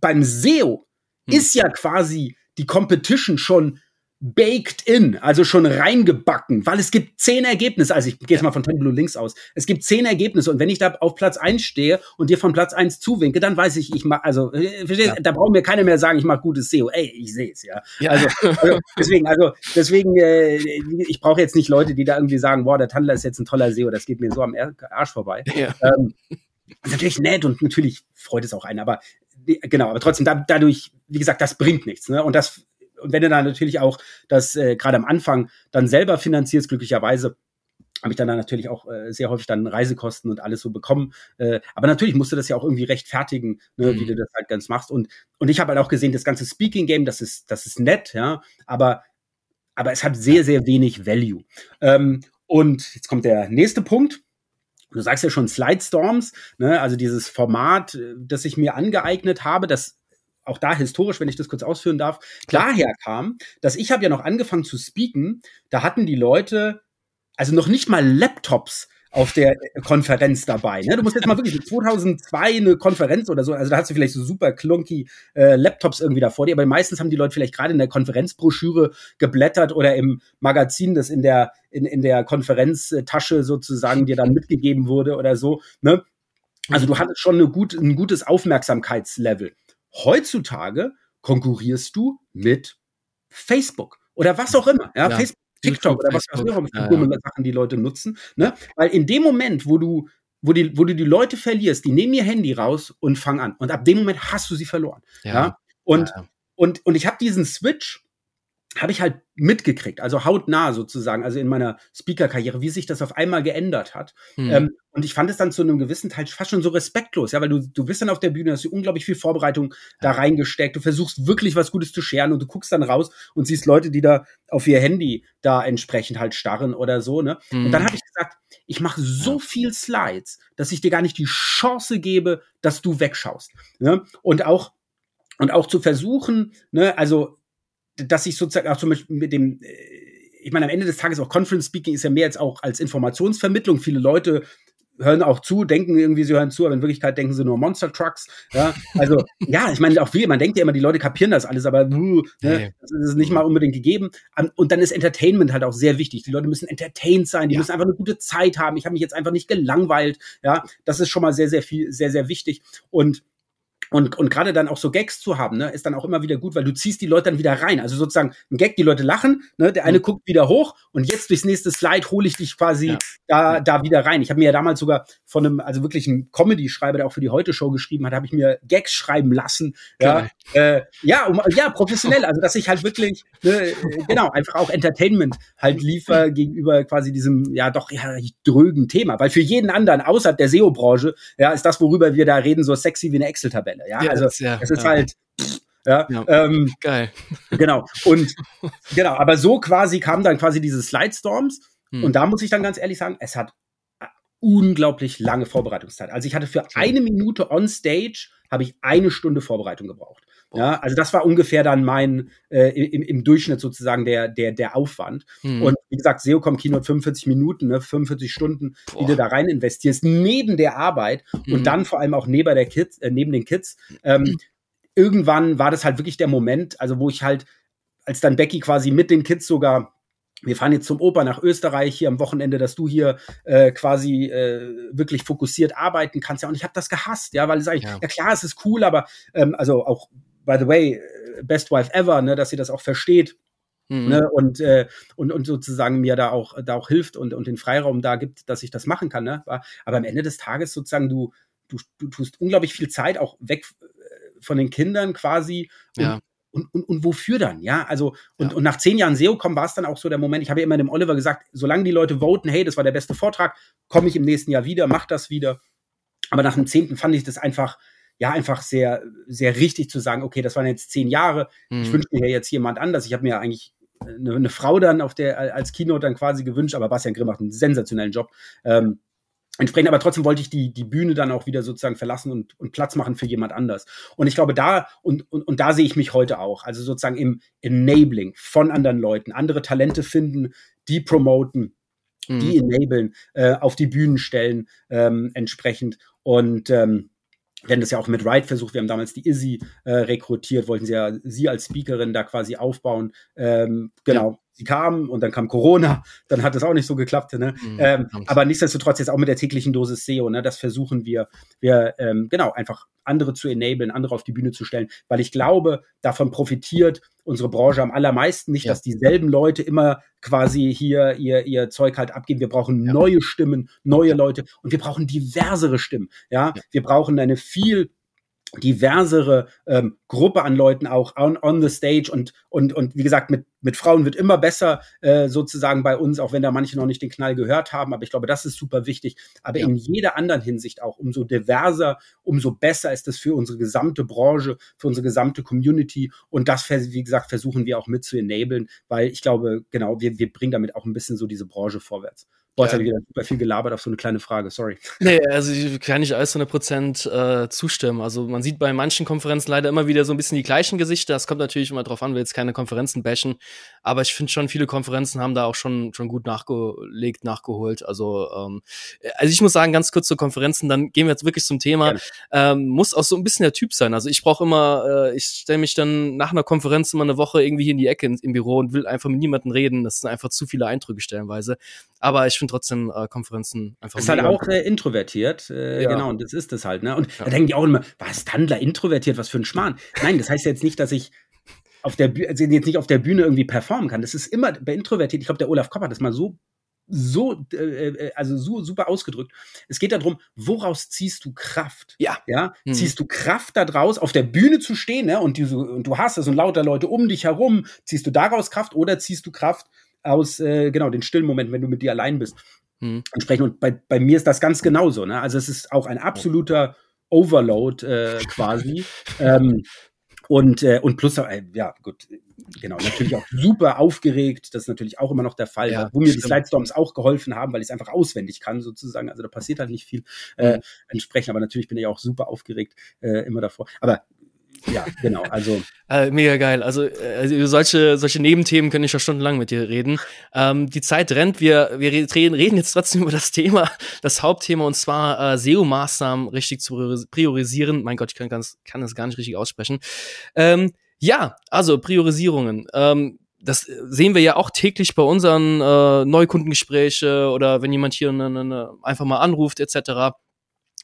S2: beim SEO hm. ist ja quasi die Competition schon baked in, also schon reingebacken, weil es gibt zehn Ergebnisse. Also ich gehe jetzt mal von Ten Blue Links aus. Es gibt zehn Ergebnisse und wenn ich da auf Platz eins stehe und dir von Platz eins zuwinke, dann weiß ich, ich mach, also äh, verstehst, ja. da braucht mir keiner mehr sagen, ich mache gutes SEO. Ey, ich sehe es ja. ja. Also, also, deswegen, also deswegen, äh, ich brauche jetzt nicht Leute, die da irgendwie sagen, boah, der Tandler ist jetzt ein toller SEO, das geht mir so am Arsch vorbei. Ja. Ähm, ist natürlich nett und natürlich freut es auch einen, aber genau, aber trotzdem da, dadurch, wie gesagt, das bringt nichts. Ne? Und das und wenn du dann natürlich auch das äh, gerade am Anfang dann selber finanzierst, glücklicherweise, habe ich dann, dann natürlich auch äh, sehr häufig dann Reisekosten und alles so bekommen. Äh, aber natürlich musst du das ja auch irgendwie rechtfertigen, ne, mhm. wie du das halt ganz machst. Und, und ich habe halt auch gesehen, das ganze Speaking-Game, das ist, das ist nett, ja, aber aber es hat sehr, sehr wenig Value. Ähm, und jetzt kommt der nächste Punkt. Du sagst ja schon Slide Storms, ne? also dieses Format, äh, das ich mir angeeignet habe, das auch da historisch, wenn ich das kurz ausführen darf, daher kam, dass ich habe ja noch angefangen zu speaken, da hatten die Leute also noch nicht mal Laptops auf der Konferenz dabei. Ne? Du musst jetzt mal wirklich 2002 eine Konferenz oder so, also da hast du vielleicht so super clunky äh, Laptops irgendwie da vor dir, aber meistens haben die Leute vielleicht gerade in der Konferenzbroschüre geblättert oder im Magazin, das in der in, in der Konferenztasche sozusagen dir dann mitgegeben wurde oder so. Ne? Also du hattest schon eine gut, ein gutes Aufmerksamkeitslevel. Heutzutage konkurrierst du mit Facebook oder was auch immer. Ja, ja. Facebook TikTok oder was auch immer dumme ja. Sachen die Leute nutzen. Ne? Weil in dem Moment, wo du wo, die, wo du die Leute verlierst, die nehmen ihr Handy raus und fangen an. Und ab dem Moment hast du sie verloren. Ja. ja? Und, ja. und, und ich habe diesen Switch habe ich halt mitgekriegt, also hautnah sozusagen, also in meiner Speaker-Karriere, wie sich das auf einmal geändert hat. Mhm. Ähm, und ich fand es dann zu einem gewissen Teil fast schon so respektlos, ja, weil du, du bist dann auf der Bühne, hast du unglaublich viel Vorbereitung da reingesteckt, du versuchst wirklich was Gutes zu scheren und du guckst dann raus und siehst Leute, die da auf ihr Handy da entsprechend halt starren oder so, ne? Mhm. Und dann hm. habe ich gesagt, ich mache so viel Slides, dass ich dir gar nicht die Chance gebe, dass du wegschaust. Ne? Und auch und auch zu versuchen, ne, also dass ich sozusagen auch zum Beispiel mit dem, äh, ich meine, am Ende des Tages auch Conference Speaking ist ja mehr als auch als Informationsvermittlung. Viele Leute hören auch zu, denken irgendwie, sie hören zu, aber in Wirklichkeit denken sie nur Monster Trucks. Ja, also ja, ich meine auch viel, man denkt ja immer, die Leute kapieren das alles, aber ne, das ist nicht mal unbedingt gegeben. Und dann ist Entertainment halt auch sehr wichtig. Die Leute müssen entertained sein, die ja. müssen einfach eine gute Zeit haben. Ich habe mich jetzt einfach nicht gelangweilt. Ja, das ist schon mal sehr, sehr viel, sehr, sehr wichtig. Und und, und gerade dann auch so Gags zu haben, ne, ist dann auch immer wieder gut, weil du ziehst die Leute dann wieder rein. Also sozusagen ein Gag, die Leute lachen, ne, der eine mhm. guckt wieder hoch und jetzt durchs nächste Slide hole ich dich quasi ja. da, da wieder rein. Ich habe mir ja damals sogar von einem, also wirklich einem Comedy-Schreiber, der auch für die Heute-Show geschrieben hat, habe ich mir Gags schreiben lassen. Ja, äh, ja, um, ja, professionell. Also dass ich halt wirklich, ne, genau, einfach auch Entertainment halt liefer gegenüber quasi diesem, ja, doch ja, drögen Thema. Weil für jeden anderen außerhalb der SEO-Branche, ja, ist das, worüber wir da reden, so sexy wie eine Excel-Tabelle. Stelle. Ja, ja also ja, es ist ja. halt. Ja, ja. Ähm, geil. Genau. Und genau, aber so quasi kam dann quasi diese Slide Storms. Hm. Und da muss ich dann ganz ehrlich sagen, es hat unglaublich lange Vorbereitungszeit. Also ich hatte für eine Minute on Stage habe ich eine Stunde Vorbereitung gebraucht. Ja, also das war ungefähr dann mein äh, im, im Durchschnitt sozusagen der der der Aufwand. Mhm. Und wie gesagt, SEOcom Keynote 45 Minuten, ne, 45 Stunden, Boah. die du da rein investierst neben der Arbeit mhm. und dann vor allem auch neben der Kids, äh, neben den Kids. Ähm, mhm. Irgendwann war das halt wirklich der Moment, also wo ich halt als dann Becky quasi mit den Kids sogar wir fahren jetzt zum Oper nach Österreich hier am Wochenende, dass du hier äh, quasi äh, wirklich fokussiert arbeiten kannst. Ja, und ich habe das gehasst, ja, weil es eigentlich, ja. ja klar, es ist cool, aber ähm, also auch by the way, best wife ever, ne, dass sie das auch versteht. Mhm. Ne, und, äh, und, und sozusagen mir da auch, da auch hilft und, und den Freiraum da gibt, dass ich das machen kann. Ne? Aber am Ende des Tages sozusagen, du, du, du tust unglaublich viel Zeit auch weg äh, von den Kindern quasi. Und, ja. Und, und, und wofür dann? Ja, also, und, ja. und nach zehn Jahren SEO kommen war es dann auch so der Moment, ich habe ja immer dem Oliver gesagt, solange die Leute voten, hey, das war der beste Vortrag, komme ich im nächsten Jahr wieder, mach das wieder. Aber nach dem zehnten fand ich das einfach, ja, einfach sehr, sehr richtig zu sagen, okay, das waren jetzt zehn Jahre, mhm. ich wünsche mir jetzt jemand anders. Ich habe mir eigentlich eine, eine, Frau dann auf der, als Keynote dann quasi gewünscht, aber Bastian Grimm macht einen sensationellen Job. Ähm, Entsprechend, aber trotzdem wollte ich die, die Bühne dann auch wieder sozusagen verlassen und, und Platz machen für jemand anders. Und ich glaube, da, und, und, und da sehe ich mich heute auch. Also sozusagen im Enabling von anderen Leuten, andere Talente finden, die promoten, mhm. die enablen, äh, auf die Bühnen stellen, ähm, entsprechend. Und ähm, wir haben das ja auch mit Wright versucht. Wir haben damals die Izzy äh, rekrutiert, wollten sie ja sie als Speakerin da quasi aufbauen. Ähm, genau. Sie kam und dann kam Corona, dann hat das auch nicht so geklappt. Ne? Mhm, ähm, aber nichtsdestotrotz jetzt auch mit der täglichen Dosis SEO, ne? das versuchen wir, wir ähm, genau einfach andere zu enablen, andere auf die Bühne zu stellen, weil ich glaube, davon profitiert unsere Branche am allermeisten nicht, ja. dass dieselben Leute immer quasi hier ihr, ihr Zeug halt abgeben. Wir brauchen ja. neue Stimmen, neue Leute und wir brauchen diversere Stimmen. Ja, ja. wir brauchen eine viel diversere ähm, Gruppe an Leuten auch on, on the stage und, und, und wie gesagt, mit, mit Frauen wird immer besser äh, sozusagen bei uns, auch wenn da manche noch nicht den Knall gehört haben. Aber ich glaube, das ist super wichtig. Aber ja. in jeder anderen Hinsicht auch, umso diverser, umso besser ist es für unsere gesamte Branche, für unsere gesamte Community. Und das, wie gesagt, versuchen wir auch mit zu enablen, weil ich glaube, genau, wir, wir bringen damit auch ein bisschen so diese Branche vorwärts. Boah, ja. ich wieder super viel gelabert auf so eine kleine Frage, sorry.
S1: Nee, also ich kann nicht alles 100% äh, zustimmen. Also man sieht bei manchen Konferenzen leider immer wieder so ein bisschen die gleichen Gesichter. Das kommt natürlich immer drauf an, will jetzt keine Konferenzen bashen. Aber ich finde schon, viele Konferenzen haben da auch schon, schon gut nachgelegt, nachgeholt. Also, ähm, also ich muss sagen, ganz kurz zu Konferenzen, dann gehen wir jetzt wirklich zum Thema. Ähm, muss auch so ein bisschen der Typ sein. Also ich brauche immer, äh, ich stelle mich dann nach einer Konferenz immer eine Woche irgendwie hier in die Ecke in, im Büro und will einfach mit niemandem reden. Das sind einfach zu viele Eindrücke stellenweise. Aber ich finde trotzdem äh, Konferenzen einfach.
S2: Ist halt auch äh, introvertiert, äh, ja. genau, und das ist es halt, ne? Und ja. da denken die auch immer, was Tandler introvertiert, was für ein Schmarrn. Nein, das heißt jetzt nicht, dass ich auf der Bühne, also jetzt nicht auf der Bühne irgendwie performen kann. Das ist immer bei introvertiert. Ich glaube, der Olaf Kopp hat das mal so so, äh, äh, also so super ausgedrückt. Es geht darum, woraus ziehst du Kraft?
S1: Ja.
S2: Ja. Mhm. Ziehst du Kraft daraus, auf der Bühne zu stehen, ne? Und, die so, und du hast es und lauter Leute um dich herum. Ziehst du daraus Kraft oder ziehst du Kraft aus, äh, genau, den stillen Momenten, wenn du mit dir allein bist. Mhm. Entsprechend, und bei, bei mir ist das ganz genauso. Ne? Also es ist auch ein absoluter Overload äh, quasi. ähm, und, äh, und plus, äh, ja, gut, genau, natürlich auch super aufgeregt. Das ist natürlich auch immer noch der Fall, ja, wo mir stimmt. die Slidestorms auch geholfen haben, weil ich es einfach auswendig kann, sozusagen. Also da passiert halt nicht viel äh, mhm. entsprechend, aber natürlich bin ich auch super aufgeregt äh, immer davor. Aber ja, genau. Also
S1: äh, mega geil. Also, äh, also solche solche Nebenthemen können ich ja stundenlang mit dir reden. Ähm, die Zeit rennt. Wir wir reden, reden jetzt trotzdem über das Thema, das Hauptthema und zwar äh, SEO-Maßnahmen richtig zu priorisieren. Mein Gott, ich kann ganz kann das gar nicht richtig aussprechen. Ähm, ja, also Priorisierungen. Ähm, das sehen wir ja auch täglich bei unseren äh, Neukundengespräche oder wenn jemand hier ne, ne, einfach mal anruft etc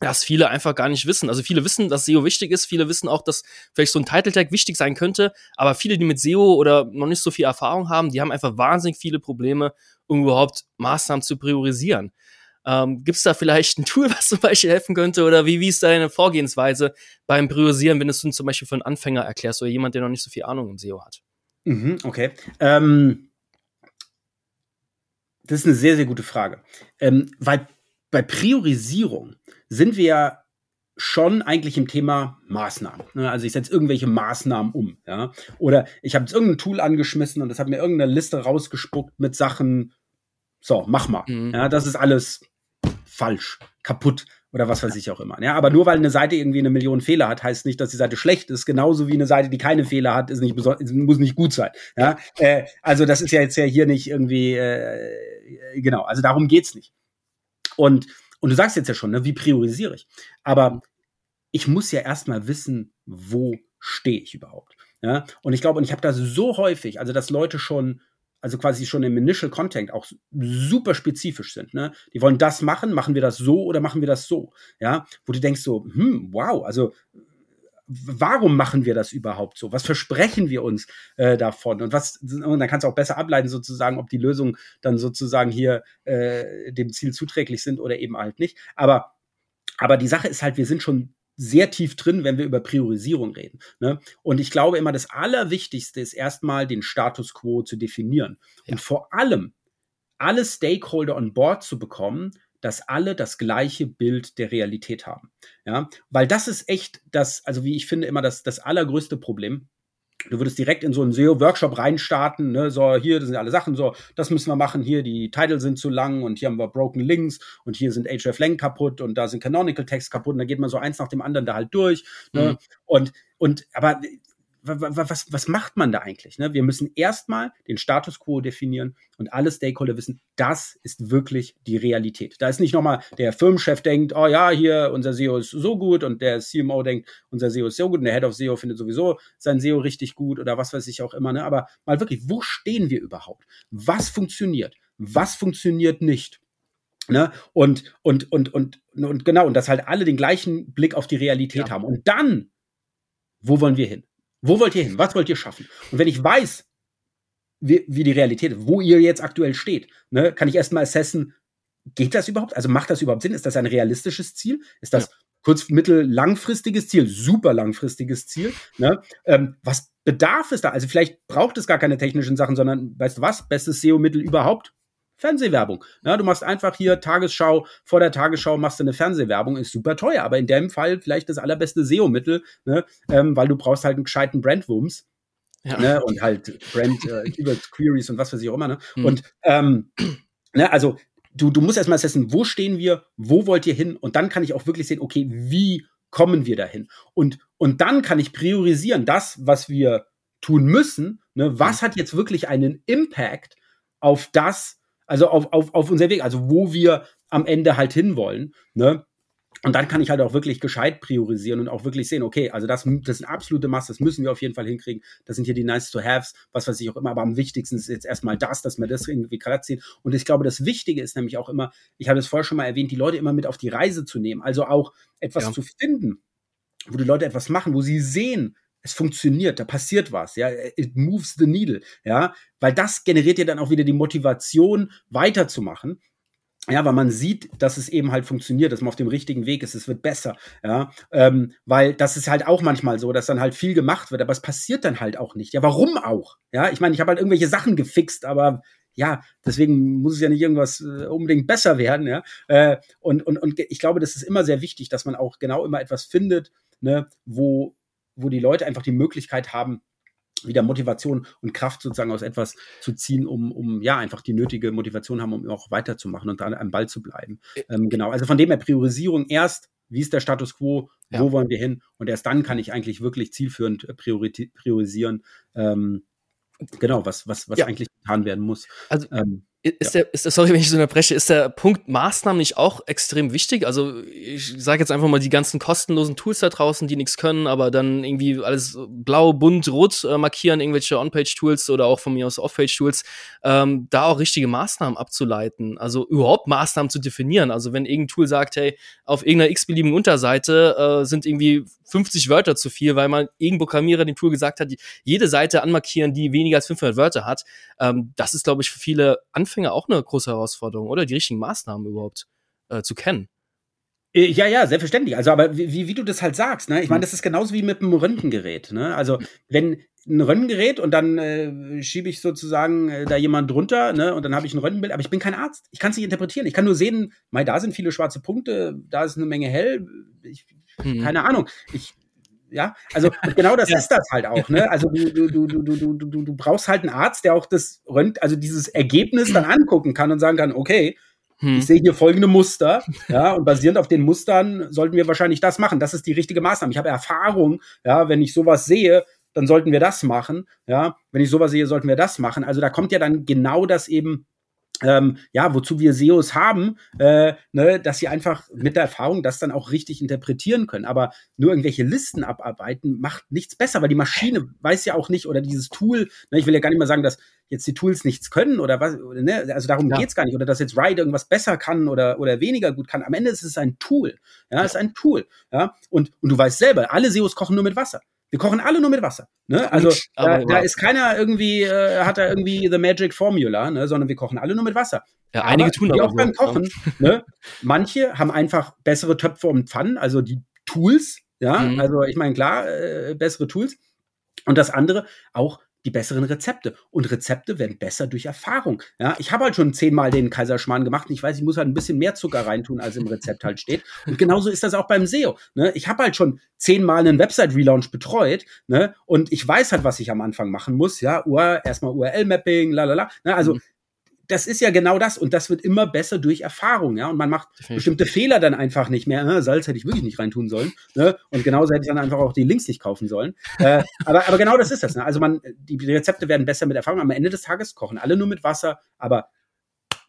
S1: dass viele einfach gar nicht wissen. Also viele wissen, dass SEO wichtig ist, viele wissen auch, dass vielleicht so ein Title Tag wichtig sein könnte, aber viele, die mit SEO oder noch nicht so viel Erfahrung haben, die haben einfach wahnsinnig viele Probleme, um überhaupt Maßnahmen zu priorisieren. Ähm, Gibt es da vielleicht ein Tool, was zum Beispiel helfen könnte oder wie, wie ist deine Vorgehensweise beim Priorisieren, wenn du es zum Beispiel für einen Anfänger erklärst oder jemand, der noch nicht so viel Ahnung im SEO hat?
S2: Mhm, okay. Ähm, das ist eine sehr, sehr gute Frage. Ähm, weil bei Priorisierung sind wir ja schon eigentlich im Thema Maßnahmen. Ne? Also ich setze irgendwelche Maßnahmen um, ja. Oder ich habe jetzt irgendein Tool angeschmissen und es hat mir irgendeine Liste rausgespuckt mit Sachen, so, mach mal. Mhm. Ja, das ist alles falsch, kaputt oder was weiß ich auch immer. Ja, aber nur weil eine Seite irgendwie eine Million Fehler hat, heißt nicht, dass die Seite schlecht ist. Genauso wie eine Seite, die keine Fehler hat, ist nicht muss nicht gut sein. Ja, äh, also das ist ja jetzt ja hier nicht irgendwie äh, genau. Also darum geht's nicht. Und und du sagst jetzt ja schon, ne, wie priorisiere ich? Aber ich muss ja erstmal wissen, wo stehe ich überhaupt. Ja? Und ich glaube, und ich habe das so häufig, also dass Leute schon, also quasi schon im Initial Content auch super spezifisch sind. Ne? Die wollen das machen, machen wir das so oder machen wir das so? Ja, wo du denkst so, hm, wow, also warum machen wir das überhaupt so? Was versprechen wir uns äh, davon? Und was, und dann kannst du auch besser ableiten, sozusagen, ob die Lösungen dann sozusagen hier äh, dem Ziel zuträglich sind oder eben halt nicht. Aber, aber die Sache ist halt, wir sind schon sehr tief drin, wenn wir über Priorisierung reden. Ne? Und ich glaube immer, das Allerwichtigste ist erstmal den Status quo zu definieren. Ja. Und vor allem alle Stakeholder on board zu bekommen, dass alle das gleiche Bild der Realität haben. Ja, weil das ist echt das, also wie ich finde, immer das, das allergrößte Problem. Du würdest direkt in so einen SEO-Workshop reinstarten, ne, so, hier, das sind alle Sachen, so, das müssen wir machen, hier, die Titel sind zu lang und hier haben wir Broken Links und hier sind href kaputt und da sind Canonical Text kaputt und da geht man so eins nach dem anderen da halt durch. Ne? Mhm. Und, und, aber was, was macht man da eigentlich? Ne? Wir müssen erstmal den Status quo definieren und alle Stakeholder wissen, das ist wirklich die Realität. Da ist nicht nochmal der Firmenchef denkt, oh ja, hier, unser SEO ist so gut und der CMO denkt, unser SEO ist so gut und der Head of SEO findet sowieso sein SEO richtig gut oder was weiß ich auch immer. Ne? Aber mal wirklich, wo stehen wir überhaupt? Was funktioniert? Was funktioniert nicht? Ne? Und, und, und, und, und genau, und dass halt alle den gleichen Blick auf die Realität ja. haben. Und dann, wo wollen wir hin? Wo wollt ihr hin? Was wollt ihr schaffen? Und wenn ich weiß, wie, wie die Realität ist, wo ihr jetzt aktuell steht, ne, kann ich erstmal assessen, geht das überhaupt? Also macht das überhaupt Sinn? Ist das ein realistisches Ziel? Ist das, kurz-, mittel-, langfristiges Ziel, super langfristiges Ziel. Ne? Ähm, was bedarf es da? Also vielleicht braucht es gar keine technischen Sachen, sondern weißt du was? Bestes SEO-Mittel überhaupt? Fernsehwerbung. Ja, du machst einfach hier Tagesschau, vor der Tagesschau machst du eine Fernsehwerbung, ist super teuer, aber in dem Fall vielleicht das allerbeste SEO-Mittel, ne? ähm, weil du brauchst halt einen gescheiten Brandwumms. Ja. Ne? Und halt Brand äh, Keyword Queries und was weiß ich auch immer. Ne? Mhm. Und ähm, ne, also du, du musst erstmal wissen, wo stehen wir, wo wollt ihr hin? Und dann kann ich auch wirklich sehen, okay, wie kommen wir dahin? Und, und dann kann ich priorisieren, das, was wir tun müssen, ne, was mhm. hat jetzt wirklich einen Impact auf das, also auf, auf, auf unser Weg, also wo wir am Ende halt hinwollen. Ne? Und dann kann ich halt auch wirklich gescheit priorisieren und auch wirklich sehen, okay, also das, das ist eine absolute Masse, das müssen wir auf jeden Fall hinkriegen. Das sind hier die Nice-to-Haves, was weiß ich auch immer, aber am wichtigsten ist jetzt erstmal das, dass wir das irgendwie gerade ziehen. Und ich glaube, das Wichtige ist nämlich auch immer, ich habe es vorher schon mal erwähnt, die Leute immer mit auf die Reise zu nehmen. Also auch etwas ja. zu finden, wo die Leute etwas machen, wo sie sehen, es funktioniert, da passiert was, ja, it moves the needle, ja, weil das generiert ja dann auch wieder die Motivation weiterzumachen. Ja, weil man sieht, dass es eben halt funktioniert, dass man auf dem richtigen Weg ist, es wird besser, ja, ähm, weil das ist halt auch manchmal so, dass dann halt viel gemacht wird, aber es passiert dann halt auch nicht. Ja, warum auch? Ja, ich meine, ich habe halt irgendwelche Sachen gefixt, aber ja, deswegen muss es ja nicht irgendwas äh, unbedingt besser werden, ja. Äh, und, und, und ich glaube, das ist immer sehr wichtig, dass man auch genau immer etwas findet, ne, wo, wo die Leute einfach die Möglichkeit haben, wieder Motivation und Kraft sozusagen aus etwas zu ziehen, um, um ja einfach die nötige Motivation haben, um auch weiterzumachen und dran am Ball zu bleiben. Ähm, genau, also von dem her Priorisierung erst, wie ist der Status quo, ja. wo wollen wir hin und erst dann kann ich eigentlich wirklich zielführend äh, priorisieren, ähm, genau, was, was, was ja. eigentlich getan werden muss.
S1: Also ähm, ist, ja. der, ist der, sorry, wenn ich so unterbreche, ist der Punkt Maßnahmen nicht auch extrem wichtig? Also ich sage jetzt einfach mal die ganzen kostenlosen Tools da draußen, die nichts können, aber dann irgendwie alles blau, bunt, rot äh, markieren, irgendwelche On-Page-Tools oder auch von mir aus Off-Page-Tools, ähm, da auch richtige Maßnahmen abzuleiten, also überhaupt Maßnahmen zu definieren. Also wenn irgendein Tool sagt, hey, auf irgendeiner x-beliebigen Unterseite äh, sind irgendwie 50 Wörter zu viel, weil man irgendein Programmierer dem Tool gesagt hat, jede Seite anmarkieren, die weniger als 500 Wörter hat. Ähm, das ist, glaube ich, für viele Anfänger auch eine große Herausforderung, oder? Die richtigen Maßnahmen überhaupt äh, zu kennen.
S2: Äh, ja, ja, selbstverständlich. Also, aber wie, wie du das halt sagst, ne? Ich meine, mhm. das ist genauso wie mit einem Röntgengerät, ne? Also, wenn ein Röntgengerät und dann äh, schiebe ich sozusagen äh, da jemand drunter, ne? Und dann habe ich ein Röntgenbild, aber ich bin kein Arzt. Ich kann es nicht interpretieren. Ich kann nur sehen, mal da sind viele schwarze Punkte, da ist eine Menge hell. Ich, mhm. Keine Ahnung. Ich, ja, also genau das ist das halt auch, ne? Also du, du, du, du, du, du, du brauchst halt einen Arzt, der auch das Rönt, also dieses Ergebnis dann angucken kann und sagen kann, okay, hm. ich sehe hier folgende Muster, ja, und basierend auf den Mustern sollten wir wahrscheinlich das machen. Das ist die richtige Maßnahme. Ich habe Erfahrung, ja, wenn ich sowas sehe, dann sollten wir das machen, ja. Wenn ich sowas sehe, sollten wir das machen. Also da kommt ja dann genau das eben ähm, ja, wozu wir SEOs haben, äh, ne, dass sie einfach mit der Erfahrung das dann auch richtig interpretieren können. Aber nur irgendwelche Listen abarbeiten macht nichts besser, weil die Maschine weiß ja auch nicht oder dieses Tool, ne, ich will ja gar nicht mal sagen, dass jetzt die Tools nichts können oder was, ne, also darum ja. geht's gar nicht oder dass jetzt Ride irgendwas besser kann oder, oder weniger gut kann. Am Ende ist es ein Tool, ja, ja. es ist ein Tool, ja, und, und du weißt selber, alle SEOs kochen nur mit Wasser. Wir kochen alle nur mit Wasser. Ne? Also da, da, ist keiner irgendwie, äh, hat da irgendwie the magic formula, ne? sondern wir kochen alle nur mit Wasser.
S1: Ja, einige aber, tun aber
S2: auch beim Kochen. Ne? Manche haben einfach bessere Töpfe und Pfannen, also die Tools. Ja, mhm. also ich meine klar, äh, bessere Tools. Und das andere auch die besseren Rezepte. Und Rezepte werden besser durch Erfahrung. Ja, ich habe halt schon zehnmal den Kaiserschmarrn gemacht und ich weiß, ich muss halt ein bisschen mehr Zucker reintun, als im Rezept halt steht. Und genauso ist das auch beim SEO. Ne? Ich habe halt schon zehnmal einen Website-Relaunch betreut ne? und ich weiß halt, was ich am Anfang machen muss. Ja, erstmal URL-Mapping, lalala. Ne? Also mhm das ist ja genau das und das wird immer besser durch Erfahrung, ja. Und man macht bestimmte Fehler dann einfach nicht mehr. Ne? Salz hätte ich wirklich nicht reintun sollen. Ne? Und genauso hätte ich dann einfach auch die Links nicht kaufen sollen. äh, aber, aber genau das ist das. Ne? Also man, die Rezepte werden besser mit Erfahrung. Am Ende des Tages kochen alle nur mit Wasser, aber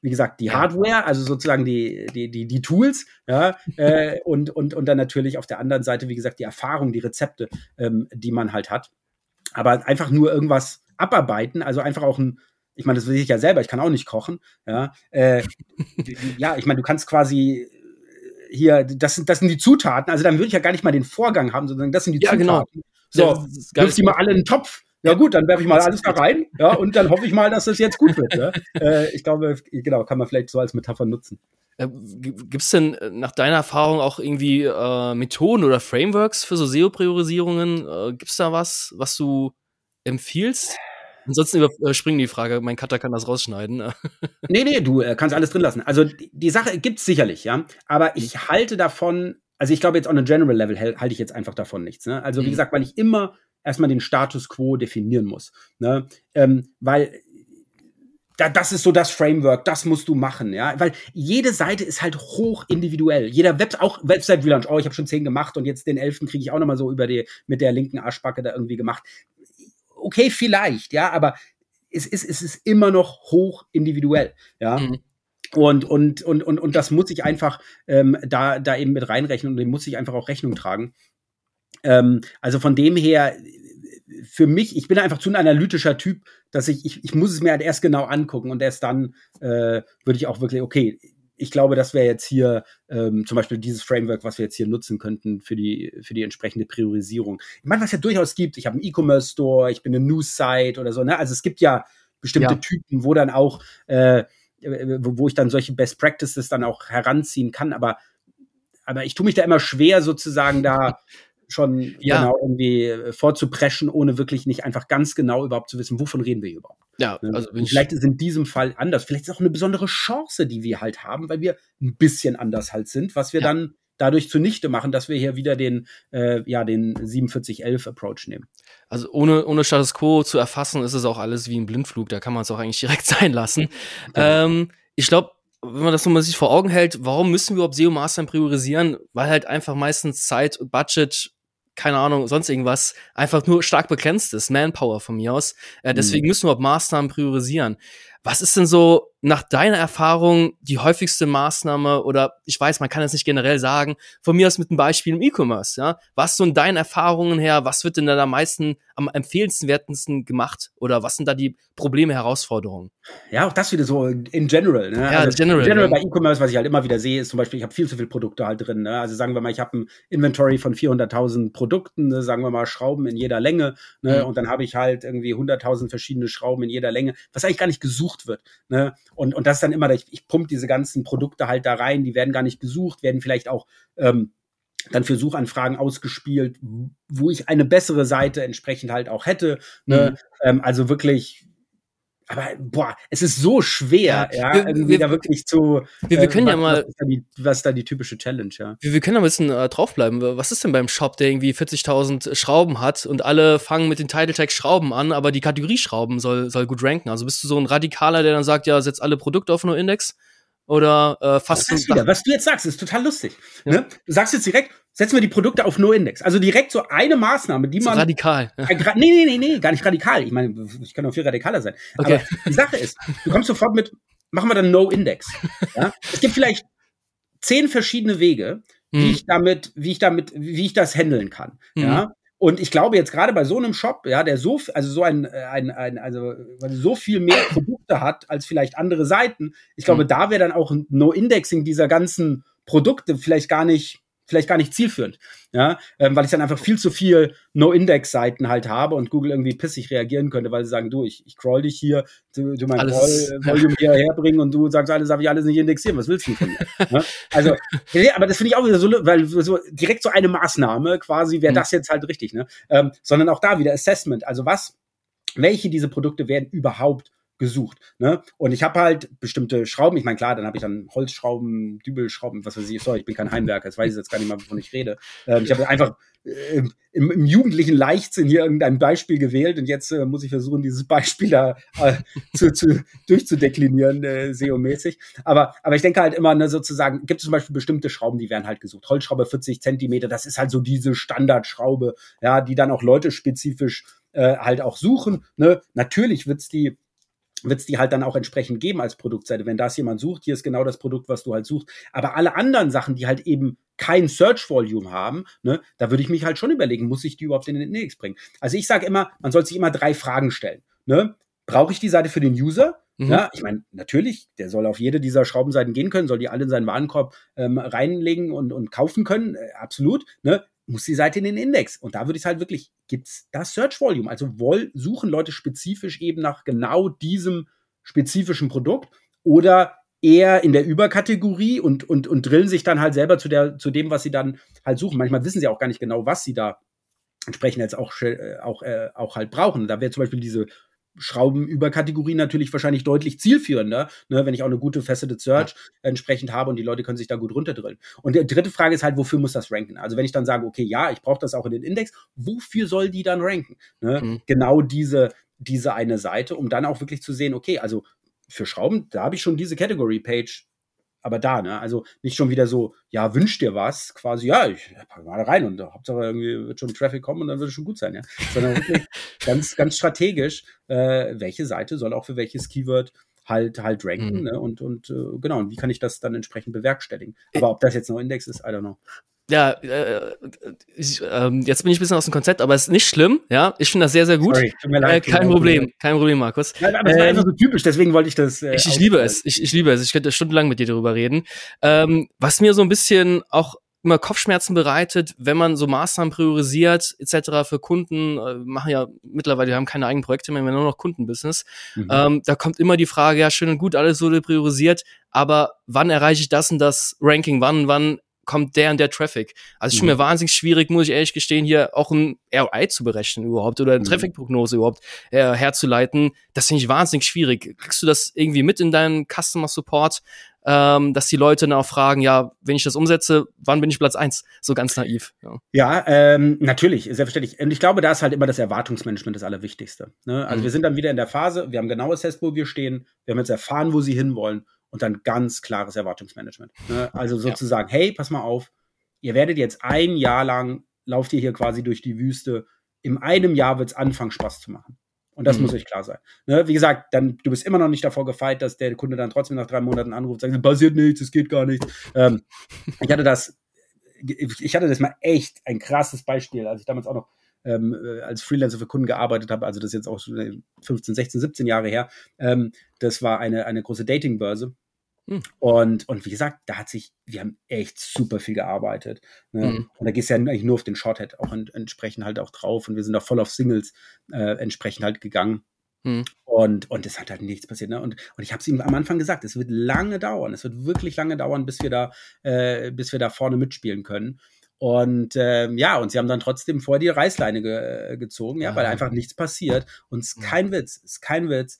S2: wie gesagt, die Hardware, also sozusagen die, die, die, die Tools, ja, äh, und, und, und dann natürlich auf der anderen Seite, wie gesagt, die Erfahrung, die Rezepte, ähm, die man halt hat. Aber einfach nur irgendwas abarbeiten, also einfach auch ein, ich meine, das weiß ich ja selber, ich kann auch nicht kochen. Ja, äh, ja ich meine, du kannst quasi äh, hier, das sind, das sind die Zutaten, also dann würde ich ja gar nicht mal den Vorgang haben, sondern das sind die
S1: ja, genau.
S2: Zutaten. Genau. So, wirf die mal alle in den Topf. Ja gut, dann werfe ich mal alles da rein, ja, und dann hoffe ich mal, dass das jetzt gut wird. Ja? äh, ich glaube, genau, kann man vielleicht so als Metapher nutzen.
S1: Äh, Gibt es denn äh, nach deiner Erfahrung auch irgendwie äh, Methoden oder Frameworks für so SEO-Priorisierungen? Äh, Gibt es da was, was du empfiehlst? Ansonsten überspringen die Frage, mein Cutter kann das rausschneiden.
S2: nee, nee, du äh, kannst alles drin lassen. Also die, die Sache gibt's sicherlich, ja. Aber ich mhm. halte davon, also ich glaube jetzt on a general level halte ich jetzt einfach davon nichts. Ne? Also wie mhm. gesagt, weil ich immer erstmal den Status quo definieren muss. Ne? Ähm, weil da, das ist so das Framework, das musst du machen, ja, weil jede Seite ist halt hoch individuell. Jeder Web, auch Website Relaunch, oh, ich habe schon zehn gemacht und jetzt den elften kriege ich auch noch mal so über die mit der linken Arschbacke da irgendwie gemacht. Okay, vielleicht, ja, aber es ist es ist immer noch hoch individuell, ja. Mhm. Und, und, und, und, und das muss ich einfach ähm, da, da eben mit reinrechnen und dem muss ich einfach auch Rechnung tragen. Ähm, also von dem her, für mich, ich bin einfach zu ein analytischer Typ, dass ich, ich, ich muss es mir halt erst genau angucken und erst dann äh, würde ich auch wirklich, okay, ich glaube, das wäre jetzt hier ähm, zum Beispiel dieses Framework, was wir jetzt hier nutzen könnten für die, für die entsprechende Priorisierung. Ich meine, was ja durchaus gibt, ich habe einen E-Commerce-Store, ich bin eine News-Site oder so, ne? Also es gibt ja bestimmte ja. Typen, wo dann auch, äh, wo, ich dann solche Best Practices dann auch heranziehen kann, aber aber ich tue mich da immer schwer, sozusagen da schon ja. genau irgendwie äh, vorzupreschen, ohne wirklich nicht einfach ganz genau überhaupt zu wissen, wovon reden wir hier überhaupt. Ja, ne? also vielleicht ist in diesem Fall anders. Vielleicht ist es auch eine besondere Chance, die wir halt haben, weil wir ein bisschen anders halt sind, was wir ja. dann dadurch zunichte machen, dass wir hier wieder den, äh, ja, den 4711 Approach nehmen.
S1: Also ohne, ohne Status Quo zu erfassen, ist es auch alles wie ein Blindflug. Da kann man es auch eigentlich direkt sein lassen. Genau. Ähm, ich glaube, wenn man das nochmal sich vor Augen hält, warum müssen wir überhaupt SEO-Mastern priorisieren? Weil halt einfach meistens Zeit und Budget keine Ahnung, sonst irgendwas, einfach nur stark begrenzt ist, Manpower von mir aus. Äh, deswegen mhm. müssen wir auch Maßnahmen priorisieren. Was ist denn so nach deiner Erfahrung die häufigste Maßnahme oder ich weiß, man kann es nicht generell sagen, von mir aus mit einem Beispiel im E-Commerce, ja? Was so in deinen Erfahrungen her, was wird denn da am meisten, am empfehlenswertesten gemacht oder was sind da die Probleme, Herausforderungen?
S2: Ja, auch das wieder so in general, ne? Ja, also general, general bei E-Commerce, was ich halt immer wieder sehe, ist zum Beispiel, ich habe viel zu viele Produkte halt drin, ne? Also sagen wir mal, ich habe ein Inventory von 400.000 Produkten, ne? sagen wir mal Schrauben in jeder Länge, ne? Mhm. Und dann habe ich halt irgendwie 100.000 verschiedene Schrauben in jeder Länge, was eigentlich gar nicht gesucht wird, ne? Und, und das ist dann immer, ich, ich pumpe diese ganzen Produkte halt da rein, die werden gar nicht gesucht, werden vielleicht auch ähm, dann für Suchanfragen ausgespielt, wo ich eine bessere Seite entsprechend halt auch hätte. Ne? Mhm. Ähm, also wirklich aber boah, es ist so schwer, ja, ja irgendwie wir, da wirklich zu.
S1: Wir, wir können äh, ja mal.
S2: Was ist, die, was ist, da die, typische Challenge, ja?
S1: Wir, wir können da ein bisschen äh, draufbleiben. Was ist denn beim Shop, der irgendwie 40.000 Schrauben hat und alle fangen mit den Title Tag Schrauben an, aber die Kategorie Schrauben soll, soll gut ranken? Also bist du so ein Radikaler, der dann sagt, ja, setz alle Produkte auf No Index? Oder äh, fast.
S2: Das wieder, was du jetzt sagst, ist total lustig. Ja. Ne? Du sagst jetzt direkt, setzen wir die Produkte auf No-Index. Also direkt so eine Maßnahme, die man.
S1: So radikal.
S2: Ja. Äh, nee, nee, nee, nee, gar nicht radikal. Ich meine, ich kann auch viel radikaler sein. Okay. Aber die Sache ist, du kommst sofort mit, machen wir dann No-Index. Ja? Es gibt vielleicht zehn verschiedene Wege, wie hm. ich damit, wie ich damit, wie ich das handeln kann. Hm. Ja. Und ich glaube jetzt gerade bei so einem Shop, ja, der so, also so ein, ein, ein also so viel mehr Produkte hat als vielleicht andere Seiten, ich glaube, mhm. da wäre dann auch ein No-Indexing dieser ganzen Produkte vielleicht gar nicht vielleicht gar nicht zielführend, ja, ähm, weil ich dann einfach viel zu viel No-Index-Seiten halt habe und Google irgendwie pissig reagieren könnte, weil sie sagen, du, ich, ich crawl dich hier, du, du mein alles, Crawl, Volume ja. hierher bringen und du sagst alles, darf ich alles nicht indexieren, was willst du von mir? ja? Also, ja, aber das finde ich auch wieder so, weil so direkt so eine Maßnahme quasi wäre mhm. das jetzt halt richtig, ne? Ähm, sondern auch da wieder Assessment, also was, welche diese Produkte werden überhaupt gesucht. Ne? Und ich habe halt bestimmte Schrauben, ich meine, klar, dann habe ich dann Holzschrauben, Dübelschrauben, was weiß ich, sorry, ich bin kein Heimwerker, jetzt weiß ich jetzt gar nicht mal, wovon ich rede. Ähm, ich habe einfach äh, im, im, jugendlichen Leichtsinn hier irgendein Beispiel gewählt und jetzt äh, muss ich versuchen, dieses Beispiel da äh, zu, zu, durchzudeklinieren, äh, SEO-mäßig. Aber, aber ich denke halt immer, ne, sozusagen, gibt es zum Beispiel bestimmte Schrauben, die werden halt gesucht. Holzschraube 40 Zentimeter, das ist halt so diese Standardschraube, ja, die dann auch Leute spezifisch äh, halt auch suchen. Ne? Natürlich wird's die wird es die halt dann auch entsprechend geben als Produktseite. Wenn das jemand sucht, hier ist genau das Produkt, was du halt suchst. Aber alle anderen Sachen, die halt eben kein Search Volume haben, ne, da würde ich mich halt schon überlegen, muss ich die überhaupt in den Index bringen? Also ich sage immer, man soll sich immer drei Fragen stellen. Ne? Brauche ich die Seite für den User? Mhm. Ja, ich meine, natürlich, der soll auf jede dieser Schraubenseiten gehen können, soll die alle in seinen Warenkorb ähm, reinlegen und, und kaufen können, äh, absolut. Ne? Muss die Seite in den Index. Und da würde ich halt wirklich, gibt's das Search Volume? Also woll, suchen Leute spezifisch eben nach genau diesem spezifischen Produkt oder eher in der Überkategorie und, und, und drillen sich dann halt selber zu, der, zu dem, was sie dann halt suchen. Manchmal wissen sie auch gar nicht genau, was sie da entsprechend jetzt auch, äh, auch, äh, auch halt brauchen. Da wäre zum Beispiel diese Schraubenüberkategorie natürlich wahrscheinlich deutlich zielführender, ne, wenn ich auch eine gute Faceted Search ja. entsprechend habe und die Leute können sich da gut runterdrillen. Und die dritte Frage ist halt, wofür muss das ranken? Also wenn ich dann sage, okay, ja, ich brauche das auch in den Index, wofür soll die dann ranken? Ne? Mhm. Genau diese, diese eine Seite, um dann auch wirklich zu sehen, okay, also für Schrauben, da habe ich schon diese Category Page aber da, ne? Also nicht schon wieder so, ja, wünsch dir was, quasi, ja, ich pack mal rein und Hauptsache irgendwie wird schon Traffic kommen und dann wird es schon gut sein, ja. Sondern wirklich ganz, ganz strategisch, äh, welche Seite soll auch für welches Keyword halt halt ranken, mhm. ne? Und, und äh, genau, und wie kann ich das dann entsprechend bewerkstelligen? Aber ob das jetzt noch Index ist, I don't know
S1: ja, äh, ich, ähm, jetzt bin ich ein bisschen aus dem Konzept, aber es ist nicht schlimm, ja. Ich finde das sehr, sehr gut. Sorry, tut mir leid, äh, kein Problem, kein Problem, Markus.
S2: Nein, aber es war ähm, einfach so typisch, deswegen wollte ich das.
S1: Äh, ich, ich liebe es, ich, ich liebe es. Ich könnte stundenlang mit dir darüber reden. Ähm, was mir so ein bisschen auch immer Kopfschmerzen bereitet, wenn man so Maßnahmen priorisiert etc. für Kunden, äh, machen ja mittlerweile, wir haben keine eigenen Projekte mehr, wir haben nur noch Kundenbusiness. Mhm. Ähm, da kommt immer die Frage, ja schön und gut, alles wurde priorisiert, aber wann erreiche ich das und das Ranking? Wann, wann kommt der und der Traffic. Also es ist schon mhm. mir wahnsinnig schwierig, muss ich ehrlich gestehen, hier auch ein ROI zu berechnen überhaupt oder eine mhm. Traffic-Prognose überhaupt äh, herzuleiten. Das finde ich wahnsinnig schwierig. Kriegst du das irgendwie mit in deinen Customer Support, ähm, dass die Leute dann auch fragen, ja, wenn ich das umsetze, wann bin ich Platz eins? So ganz naiv.
S2: Ja, ja ähm, natürlich, selbstverständlich. Und ich glaube, da ist halt immer das Erwartungsmanagement das Allerwichtigste. Ne? Also mhm. wir sind dann wieder in der Phase, wir haben genau assessed, wo wir stehen, wir haben jetzt erfahren, wo sie hinwollen und dann ganz klares Erwartungsmanagement. Ne? Also sozusagen, ja. hey, pass mal auf, ihr werdet jetzt ein Jahr lang, lauft ihr hier quasi durch die Wüste, in einem Jahr wird es anfangen, Spaß zu machen. Und das mhm. muss euch klar sein. Ne? Wie gesagt, dann, du bist immer noch nicht davor gefeit, dass der Kunde dann trotzdem nach drei Monaten anruft und sagt, passiert nichts, es geht gar nichts. Ähm, ich hatte das, ich hatte das mal echt ein krasses Beispiel, als ich damals auch noch ähm, äh, als Freelancer für Kunden gearbeitet habe, also das ist jetzt auch 15, 16, 17 Jahre her. Ähm, das war eine, eine große Datingbörse. Hm. Und, und wie gesagt, da hat sich, wir haben echt super viel gearbeitet. Ne? Hm. Und da gehst du ja eigentlich nur auf den Shorthead auch en entsprechend halt auch drauf. Und wir sind da voll auf Singles äh, entsprechend halt gegangen. Hm. Und, und es hat halt nichts passiert. Ne? Und, und ich habe es ihm am Anfang gesagt, es wird lange dauern. Es wird wirklich lange dauern, bis wir da, äh, bis wir da vorne mitspielen können. Und ähm, ja, und sie haben dann trotzdem vor die Reißleine ge gezogen, ja, weil einfach nichts passiert. Und es ist kein Witz, es ist kein Witz.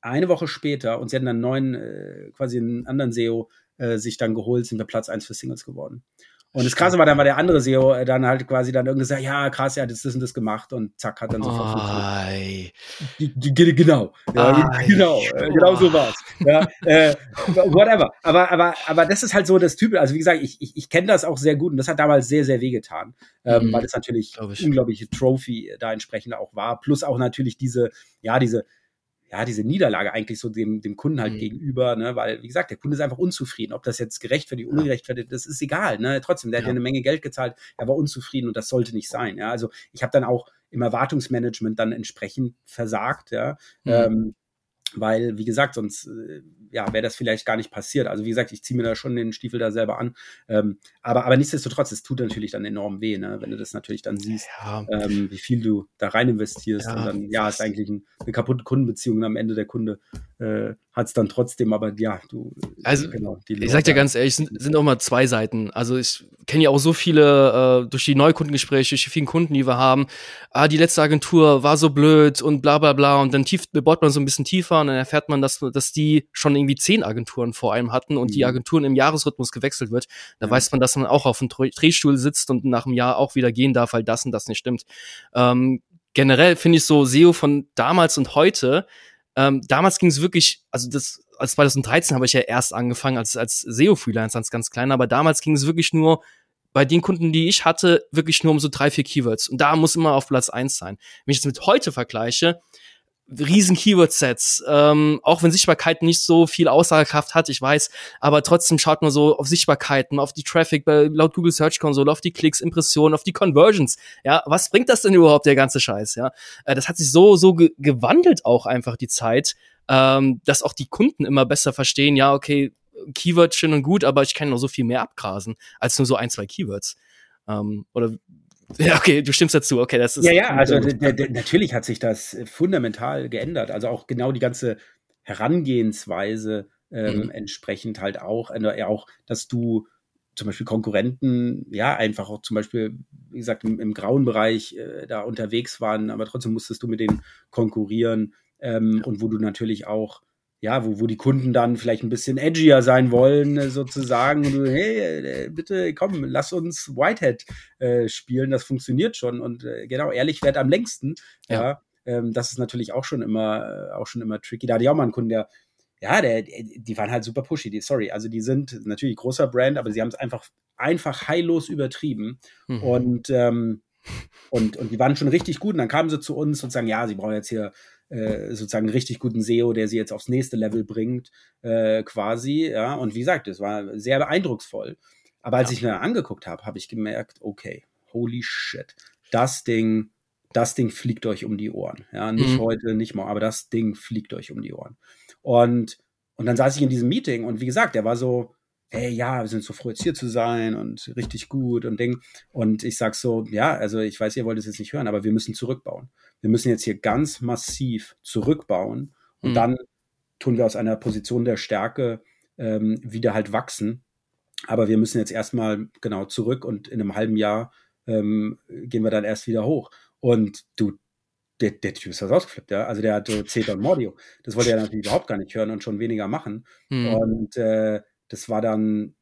S2: Eine Woche später, und sie hatten dann neuen, äh, quasi einen anderen SEO äh, sich dann geholt, sind wir Platz 1 für Singles geworden. Und das Krasse war, dann war der andere SEO äh, dann halt quasi dann irgendwie gesagt, ja, krass, er hat das und das gemacht und zack, hat dann sofort
S1: funktioniert.
S2: Genau, ja, genau, äh, genau so war's. Ja, äh, whatever. Aber, aber, aber das ist halt so das Typ. Also wie gesagt, ich, ich, ich kenne das auch sehr gut und das hat damals sehr, sehr wehgetan, ähm, mhm. weil es natürlich unglaubliche Trophy da entsprechend auch war. Plus auch natürlich diese, ja, diese ja, diese Niederlage eigentlich so dem, dem Kunden halt mhm. gegenüber, ne, weil, wie gesagt, der Kunde ist einfach unzufrieden. Ob das jetzt gerechtfertigt, ungerechtfertigt, das ist egal, ne, trotzdem, der ja. hat ja eine Menge Geld gezahlt, er war unzufrieden und das sollte nicht sein, ja, also ich habe dann auch im Erwartungsmanagement dann entsprechend versagt, ja, mhm. ähm, weil, wie gesagt, sonst äh, ja, wäre das vielleicht gar nicht passiert. Also wie gesagt, ich ziehe mir da schon den Stiefel da selber an. Ähm, aber, aber nichtsdestotrotz, es tut natürlich dann enorm weh, ne? wenn du das natürlich dann siehst, ja. ähm, wie viel du da rein investierst. Ja. Und dann, ja, ist eigentlich ein, eine kaputte Kundenbeziehung und am Ende der Kunde äh, hat es dann trotzdem, aber ja, du.
S1: Also, genau, ich sag dir ganz ehrlich, sind, sind auch mal zwei Seiten. Also ich kenne ja auch so viele, äh, durch die Neukundengespräche, durch die vielen Kunden, die wir haben, ah, die letzte Agentur war so blöd und bla bla bla und dann tief, bohrt man so ein bisschen tiefer und dann erfährt man, dass, dass die schon irgendwie zehn Agenturen vor einem hatten und mhm. die Agenturen im Jahresrhythmus gewechselt wird. Da ja. weiß man, dass man auch auf einem Drehstuhl sitzt und nach einem Jahr auch wieder gehen darf, weil das und das nicht stimmt. Ähm, generell finde ich so SEO von damals und heute, ähm, damals ging es wirklich, also das, als 2013 habe ich ja erst angefangen als, als SEO-Freelancer, als ganz kleiner, aber damals ging es wirklich nur bei den Kunden, die ich hatte, wirklich nur um so drei, vier Keywords. Und da muss immer auf Platz eins sein. Wenn ich das mit heute vergleiche, riesen Keyword-Sets, ähm, auch wenn Sichtbarkeit nicht so viel Aussagekraft hat, ich weiß, aber trotzdem schaut man so auf Sichtbarkeiten, auf die Traffic laut Google Search Console, auf die Klicks, Impressionen, auf die Conversions. Ja, was bringt das denn überhaupt, der ganze Scheiß? Ja, äh, das hat sich so, so ge gewandelt auch einfach die Zeit, ähm, dass auch die Kunden immer besser verstehen, ja, okay, Keyword schön und gut, aber ich kann noch so viel mehr abgrasen als nur so ein, zwei Keywords. Ähm, oder ja, okay, du stimmst dazu. Okay, das ist.
S2: Ja, ja, also natürlich hat sich das fundamental geändert. Also auch genau die ganze Herangehensweise ähm, mhm. entsprechend halt auch, äh, auch, dass du zum Beispiel Konkurrenten, ja, einfach auch zum Beispiel, wie gesagt, im, im grauen Bereich äh, da unterwegs waren, aber trotzdem musstest du mit denen konkurrieren ähm, ja. und wo du natürlich auch ja, wo, wo die Kunden dann vielleicht ein bisschen edgier sein wollen, äh, sozusagen. Und du, hey, äh, bitte komm, lass uns Whitehead äh, spielen, das funktioniert schon. Und äh, genau, ehrlich wert am längsten. Ja. ja ähm, das ist natürlich auch schon immer, äh, auch schon immer tricky. Da hatte ich auch mal einen Kunden, der, ja, der, die waren halt super pushy, die, sorry. Also die sind natürlich großer Brand, aber sie haben es einfach, einfach heillos übertrieben. Mhm. Und, ähm, und, und die waren schon richtig gut. Und dann kamen sie zu uns und sagen, ja, sie brauchen jetzt hier äh, sozusagen einen richtig guten SEO, der sie jetzt aufs nächste Level bringt, äh, quasi. Ja, und wie gesagt, es war sehr beeindrucksvoll. Aber als ja. ich mir angeguckt habe, habe ich gemerkt, okay, holy shit, das Ding, das Ding fliegt euch um die Ohren. Ja, nicht mhm. heute, nicht mal, aber das Ding fliegt euch um die Ohren. Und, und dann saß ich in diesem Meeting und wie gesagt, der war so, hey, ja, wir sind so froh, jetzt hier zu sein und richtig gut und Ding. Und ich sag so, ja, also ich weiß, ihr wollt es jetzt nicht hören, aber wir müssen zurückbauen. Wir müssen jetzt hier ganz massiv zurückbauen und mhm. dann tun wir aus einer Position der Stärke ähm, wieder halt wachsen. Aber wir müssen jetzt erstmal genau zurück und in einem halben Jahr ähm, gehen wir dann erst wieder hoch. Und du, der, der Typ ist was ausgeflippt, ja. Also der hat so Zeta und Mordio. Das wollte er natürlich überhaupt gar nicht hören und schon weniger machen. Mhm. Und äh, das war dann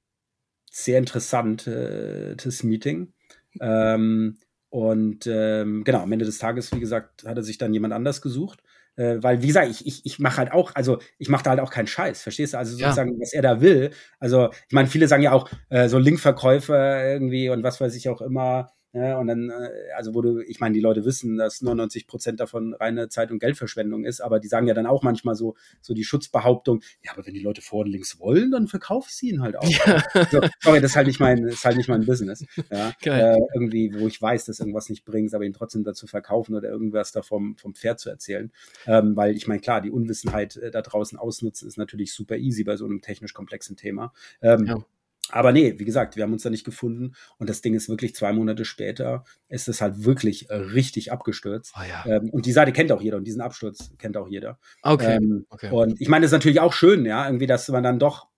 S2: sehr interessant, äh, das Meeting. Ähm, und ähm, genau, am Ende des Tages, wie gesagt, hat er sich dann jemand anders gesucht. Äh, weil, wie gesagt, ich, ich, ich mache halt auch, also ich mache da halt auch keinen Scheiß, verstehst du? Also sozusagen, ja. was er da will. Also, ich meine, viele sagen ja auch, äh, so Linkverkäufe irgendwie und was weiß ich auch immer, ja, und dann, äh, also du, ich meine, die Leute wissen, dass 99 Prozent davon reine Zeit- und Geldverschwendung ist, aber die sagen ja dann auch manchmal so, so die Schutzbehauptung, ja, aber wenn die Leute vor und links wollen, dann verkauf ich sie ihnen halt auch. Ja. So, sorry, das ist halt nicht mein, das ist halt nicht mein Business. Ja, äh, irgendwie, wo ich weiß, dass irgendwas nicht bringt, aber ihn trotzdem dazu verkaufen oder irgendwas da vom, vom Pferd zu erzählen. Ähm, weil ich meine, klar, die Unwissenheit äh, da draußen ausnutzen ist natürlich super easy bei so einem technisch komplexen Thema. Ähm, ja. Aber nee, wie gesagt, wir haben uns da nicht gefunden und das Ding ist wirklich zwei Monate später, ist es halt wirklich äh, richtig abgestürzt. Oh, ja. ähm, und die Seite kennt auch jeder und diesen Absturz kennt auch jeder. Okay. Ähm, okay. Und ich meine, das ist natürlich auch schön, ja, irgendwie, dass man dann doch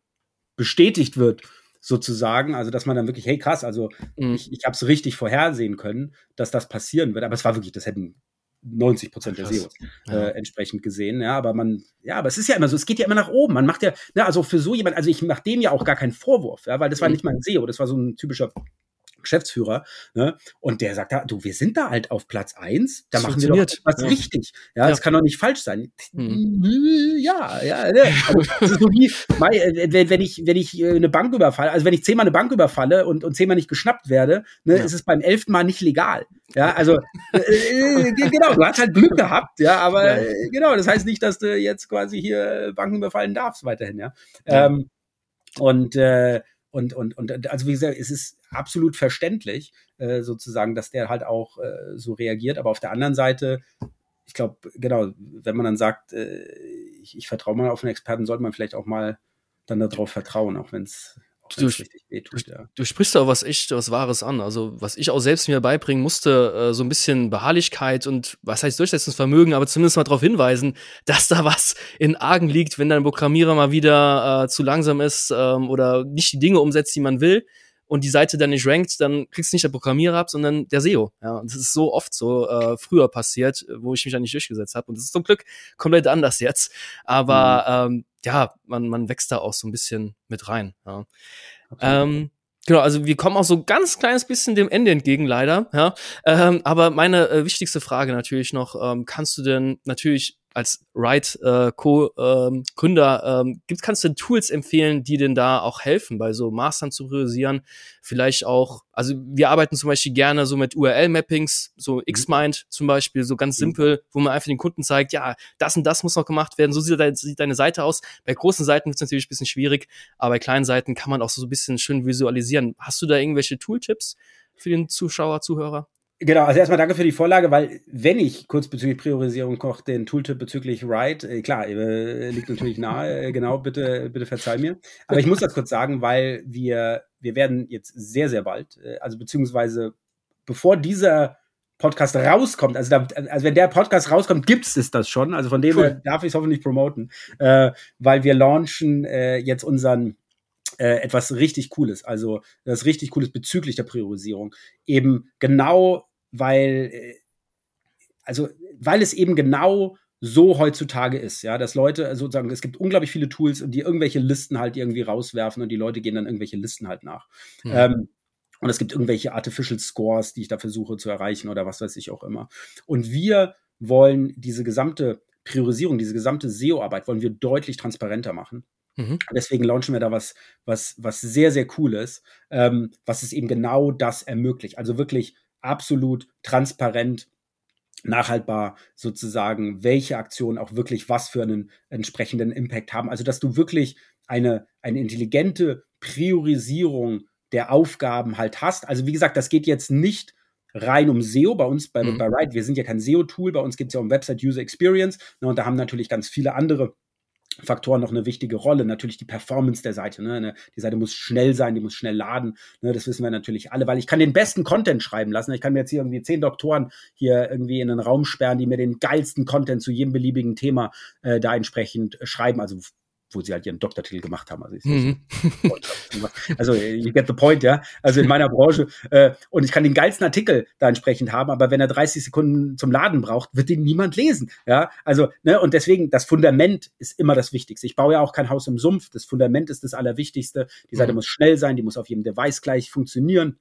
S2: bestätigt wird, sozusagen. Also, dass man dann wirklich, hey, krass, also mhm. ich, ich habe es richtig vorhersehen können, dass das passieren wird. Aber es war wirklich, das hätten 90 Prozent der SEOs ja. äh, entsprechend gesehen. Ja, aber man, ja, aber es ist ja immer so, es geht ja immer nach oben. Man macht ja, ne, also für so jemand, also ich mache dem ja auch gar keinen Vorwurf, ja, weil das war mhm. nicht mein SEO, das war so ein typischer Geschäftsführer, ne? Und der sagt, du, wir sind da halt auf Platz eins, da machen wir doch was ja. richtig. Ja, ja, das kann doch nicht falsch sein. Hm. Ja, ja, ne? also, das ist so wie, äh, wenn ich, wenn ich äh, eine Bank überfalle, also wenn ich zehnmal eine Bank überfalle und, und zehnmal nicht geschnappt werde, ne, ja. ist es beim elften Mal nicht legal. Ja, also äh, äh genau, du hast halt Glück gehabt, ja, aber äh, genau, das heißt nicht, dass du jetzt quasi hier Banken überfallen darfst weiterhin, ja. Ähm, und äh, und, und, und also wie gesagt, es ist absolut verständlich, äh, sozusagen, dass der halt auch äh, so reagiert. Aber auf der anderen Seite, ich glaube, genau, wenn man dann sagt, äh, ich, ich vertraue mal auf einen Experten, sollte man vielleicht auch mal dann darauf vertrauen, auch wenn es du,
S1: wehtut, ja. du sprichst da was echt was Wahres an. Also, was ich auch selbst mir beibringen musste, äh, so ein bisschen Beharrlichkeit und was heißt Durchsetzungsvermögen, aber zumindest mal darauf hinweisen, dass da was in Argen liegt, wenn dein Programmierer mal wieder äh, zu langsam ist ähm, oder nicht die Dinge umsetzt, die man will und die Seite dann nicht rankt, dann kriegst du nicht der Programmierer ab, sondern der SEO. Ja, und das ist so oft so äh, früher passiert, wo ich mich dann nicht durchgesetzt habe. Und das ist zum Glück komplett anders jetzt. Aber mhm. ähm, ja, man, man wächst da auch so ein bisschen mit rein. Ja. Okay. Ähm, Genau, also wir kommen auch so ganz kleines bisschen dem Ende entgegen, leider. Ja, ähm, aber meine äh, wichtigste Frage natürlich noch: ähm, Kannst du denn natürlich als Write äh, Co-Gründer ähm, gibt, kannst du Tools empfehlen, die denn da auch helfen, bei so Mastern zu priorisieren? Vielleicht auch, also wir arbeiten zum Beispiel gerne so mit URL-Mappings, so mhm. Xmind zum Beispiel, so ganz mhm. simpel, wo man einfach den Kunden zeigt, ja, das und das muss noch gemacht werden, so sieht, deine, sieht deine Seite aus. Bei großen Seiten ist es natürlich ein bisschen schwierig, aber bei kleinen Seiten kann man auch so ein bisschen schön visualisieren. Hast du da irgendwelche Tooltips für den Zuschauer, Zuhörer?
S2: Genau, also erstmal danke für die Vorlage, weil wenn ich kurz bezüglich Priorisierung koche, den Tooltip bezüglich Write, äh, klar, äh, liegt natürlich nahe, äh, genau, bitte, bitte verzeih mir. Aber ich muss das kurz sagen, weil wir, wir werden jetzt sehr, sehr bald, also beziehungsweise bevor dieser Podcast rauskommt, also, da, also wenn der Podcast rauskommt, gibt es das schon. Also von dem cool. darf ich es hoffentlich promoten, weil wir launchen jetzt unseren äh, etwas richtig Cooles, also das richtig Cooles bezüglich der Priorisierung. Eben genau, weil, äh, also weil es eben genau so heutzutage ist, ja, dass Leute sozusagen, es gibt unglaublich viele Tools, die irgendwelche Listen halt irgendwie rauswerfen und die Leute gehen dann irgendwelche Listen halt nach. Mhm. Ähm, und es gibt irgendwelche Artificial Scores, die ich da versuche zu erreichen oder was weiß ich auch immer. Und wir wollen diese gesamte Priorisierung, diese gesamte SEO-Arbeit wollen wir deutlich transparenter machen. Mhm. Deswegen launchen wir da was, was, was sehr, sehr cool ist, ähm, was es eben genau das ermöglicht. Also wirklich absolut transparent nachhaltbar sozusagen, welche Aktionen auch wirklich was für einen entsprechenden Impact haben. Also, dass du wirklich eine, eine intelligente Priorisierung der Aufgaben halt hast. Also, wie gesagt, das geht jetzt nicht rein um SEO bei uns bei, mhm. bei Ride. Wir sind ja kein SEO-Tool, bei uns geht es ja um Website User Experience. Ne, und da haben natürlich ganz viele andere Faktoren noch eine wichtige Rolle. Natürlich die Performance der Seite. Ne? ne? Die Seite muss schnell sein, die muss schnell laden. Ne? Das wissen wir natürlich alle, weil ich kann den besten Content schreiben lassen. Ich kann mir jetzt hier irgendwie zehn Doktoren hier irgendwie in einen Raum sperren, die mir den geilsten Content zu jedem beliebigen Thema äh, da entsprechend schreiben. Also wo sie halt ihren Doktortitel gemacht haben. Also, mhm. also you get the point, ja. Also in meiner Branche. Äh, und ich kann den geilsten Artikel da entsprechend haben, aber wenn er 30 Sekunden zum Laden braucht, wird den niemand lesen. Ja, also, ne, und deswegen, das Fundament ist immer das Wichtigste. Ich baue ja auch kein Haus im Sumpf. Das Fundament ist das Allerwichtigste. Die Seite mhm. muss schnell sein, die muss auf jedem Device gleich funktionieren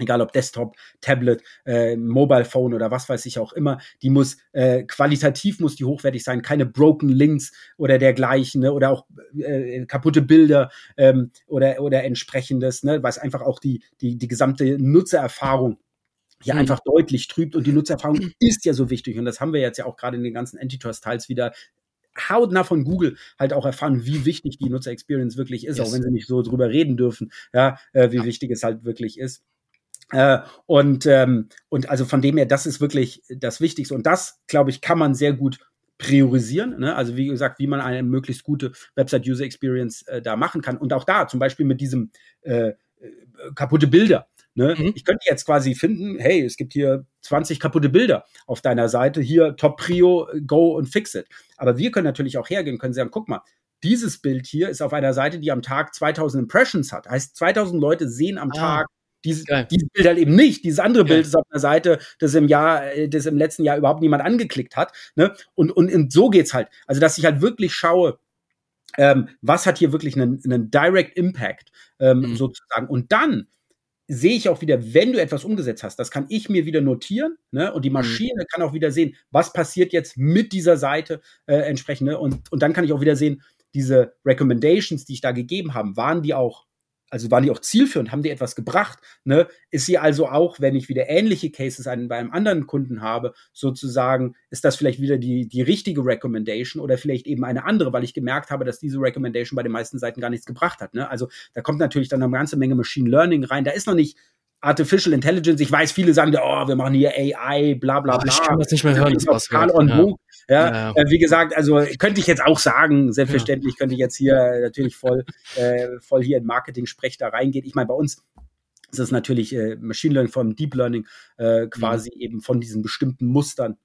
S2: egal ob Desktop, Tablet, äh, Mobile Phone oder was weiß ich auch immer, die muss äh, qualitativ muss die hochwertig sein, keine broken Links oder dergleichen ne, oder auch äh, kaputte Bilder ähm, oder oder entsprechendes, ne, was einfach auch die die die gesamte Nutzererfahrung hier mhm. einfach deutlich trübt und die Nutzererfahrung ist ja so wichtig und das haben wir jetzt ja auch gerade in den ganzen Antitrust-Teils wieder hautnah von Google halt auch erfahren, wie wichtig die Nutzer-Experience wirklich ist, yes. auch wenn sie nicht so drüber reden dürfen, ja, äh, wie ja. wichtig es halt wirklich ist. Äh, und, ähm, und also von dem her, das ist wirklich das Wichtigste. Und das, glaube ich, kann man sehr gut priorisieren. Ne? Also wie gesagt, wie man eine möglichst gute Website-User-Experience äh, da machen kann. Und auch da, zum Beispiel mit diesem äh, äh kaputte Bilder. Ne? Mhm. Ich könnte jetzt quasi finden, hey, es gibt hier 20 kaputte Bilder auf deiner Seite, hier Top Prio, go und fix it. Aber wir können natürlich auch hergehen, können sagen, guck mal, dieses Bild hier ist auf einer Seite, die am Tag 2000 Impressions hat. Heißt, 2000 Leute sehen am ah. Tag dieses, dieses Bild halt eben nicht. Dieses andere Bild ist auf einer Seite, das im Jahr, äh, das im letzten Jahr überhaupt niemand angeklickt hat. Ne? Und, und, und so geht's halt. Also, dass ich halt wirklich schaue, ähm, was hat hier wirklich einen, einen Direct Impact ähm, mhm. sozusagen. Und dann sehe ich auch wieder, wenn du etwas umgesetzt hast, das kann ich mir wieder notieren, ne? Und die mhm. Maschine mhm. kann auch wieder sehen, was passiert jetzt mit dieser Seite äh, entsprechend. Ne? Und, und dann kann ich auch wieder sehen, diese Recommendations, die ich da gegeben habe, waren die auch also waren die auch zielführend, haben die etwas gebracht, ne? Ist sie also auch, wenn ich wieder ähnliche Cases an, bei einem anderen Kunden habe, sozusagen, ist das vielleicht wieder die, die richtige Recommendation oder vielleicht eben eine andere, weil ich gemerkt habe, dass diese Recommendation bei den meisten Seiten gar nichts gebracht hat, ne? Also da kommt natürlich dann eine ganze Menge Machine Learning rein. Da ist noch nicht Artificial Intelligence. Ich weiß, viele sagen, oh, wir machen hier AI, bla bla bla.
S1: Ich kann das nicht mehr hören. Das
S2: total on ja. Ja, ja. Äh, wie gesagt, also könnte ich jetzt auch sagen, selbstverständlich könnte ich jetzt hier natürlich voll, äh, voll hier in Marketing-Sprech da reingehen. Ich meine, bei uns ist es natürlich äh, Machine Learning vom Deep Learning äh, quasi mhm. eben von diesen bestimmten Mustern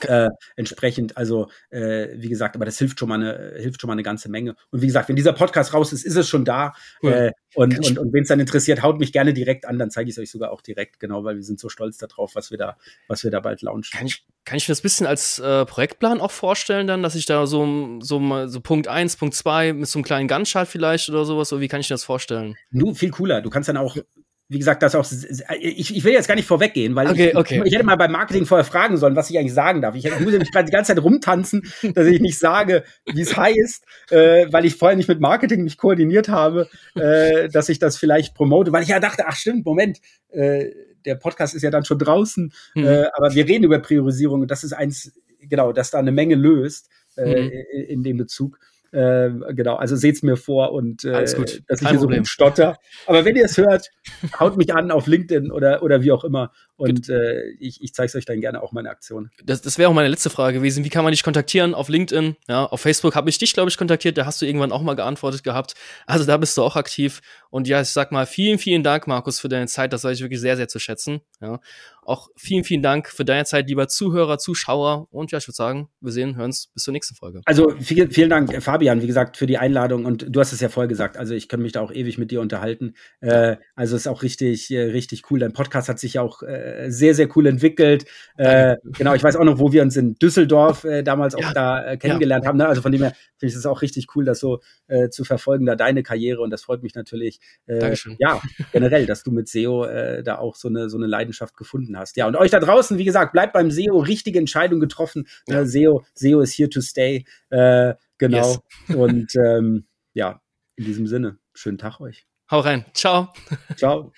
S2: äh, entsprechend, also äh, wie gesagt, aber das hilft schon mal eine, hilft schon mal eine ganze Menge. Und wie gesagt, wenn dieser Podcast raus ist, ist es schon da. Cool. Äh, und und, und wenn es dann interessiert, haut mich gerne direkt an, dann zeige ich es euch sogar auch direkt, genau, weil wir sind so stolz darauf, was wir da, was wir da bald launchen.
S1: Kann ich, kann ich mir das ein bisschen als äh, Projektplan auch vorstellen, dann, dass ich da so, so, so Punkt 1, Punkt 2 mit so einem kleinen Gunshot vielleicht oder sowas, oder wie kann ich mir das vorstellen?
S2: Nu, viel cooler. Du kannst dann auch wie gesagt, das auch, ich, ich will jetzt gar nicht vorweggehen, weil
S1: okay,
S2: ich,
S1: okay.
S2: ich hätte mal beim Marketing vorher fragen sollen, was ich eigentlich sagen darf. Ich, ich muss nämlich gerade die ganze Zeit rumtanzen, dass ich nicht sage, wie es heißt, äh, weil ich vorher nicht mit Marketing mich koordiniert habe, äh, dass ich das vielleicht promote, weil ich ja dachte, ach stimmt, Moment, äh, der Podcast ist ja dann schon draußen, hm. äh, aber wir reden über Priorisierung und das ist eins, genau, das da eine Menge löst äh, hm. in dem Bezug. Äh, genau, also seht's mir vor und
S1: äh,
S2: dass ich hier Problem. so stotter. Aber wenn ihr es hört, haut mich an auf LinkedIn oder, oder wie auch immer. Und äh, ich, ich zeige es euch dann gerne auch meine Aktion.
S1: Das, das wäre auch meine letzte Frage gewesen. Wie kann man dich kontaktieren? Auf LinkedIn, ja, auf Facebook habe ich dich, glaube ich, kontaktiert. Da hast du irgendwann auch mal geantwortet gehabt. Also da bist du auch aktiv. Und ja, ich sag mal, vielen, vielen Dank, Markus, für deine Zeit. Das weiß ich wirklich sehr, sehr zu schätzen. Ja. Auch vielen, vielen Dank für deine Zeit, lieber Zuhörer, Zuschauer. Und ja, ich würde sagen, wir sehen, hören uns bis zur nächsten Folge.
S2: Also vielen, vielen Dank, Fabian, wie gesagt, für die Einladung. Und du hast es ja vorher gesagt. Also ich könnte mich da auch ewig mit dir unterhalten. Äh, also ist auch richtig, äh, richtig cool. Dein Podcast hat sich ja auch äh, sehr, sehr cool entwickelt. Äh, genau, ich weiß auch noch, wo wir uns in Düsseldorf äh, damals ja. auch da äh, kennengelernt ja. haben. Ne? Also von dem her finde ich es auch richtig cool, das so äh, zu verfolgen, da deine Karriere. Und das freut mich natürlich. Äh, Dankeschön. Ja, generell, dass du mit SEO äh, da auch so eine, so eine Leidenschaft gefunden hast. Ja, und euch da draußen, wie gesagt, bleibt beim SEO, richtige Entscheidung getroffen. Ja. Äh, SEO, SEO ist here to stay. Äh, genau. Yes. Und ähm, ja, in diesem Sinne, schönen Tag euch.
S1: Hau rein. Ciao.
S2: Ciao.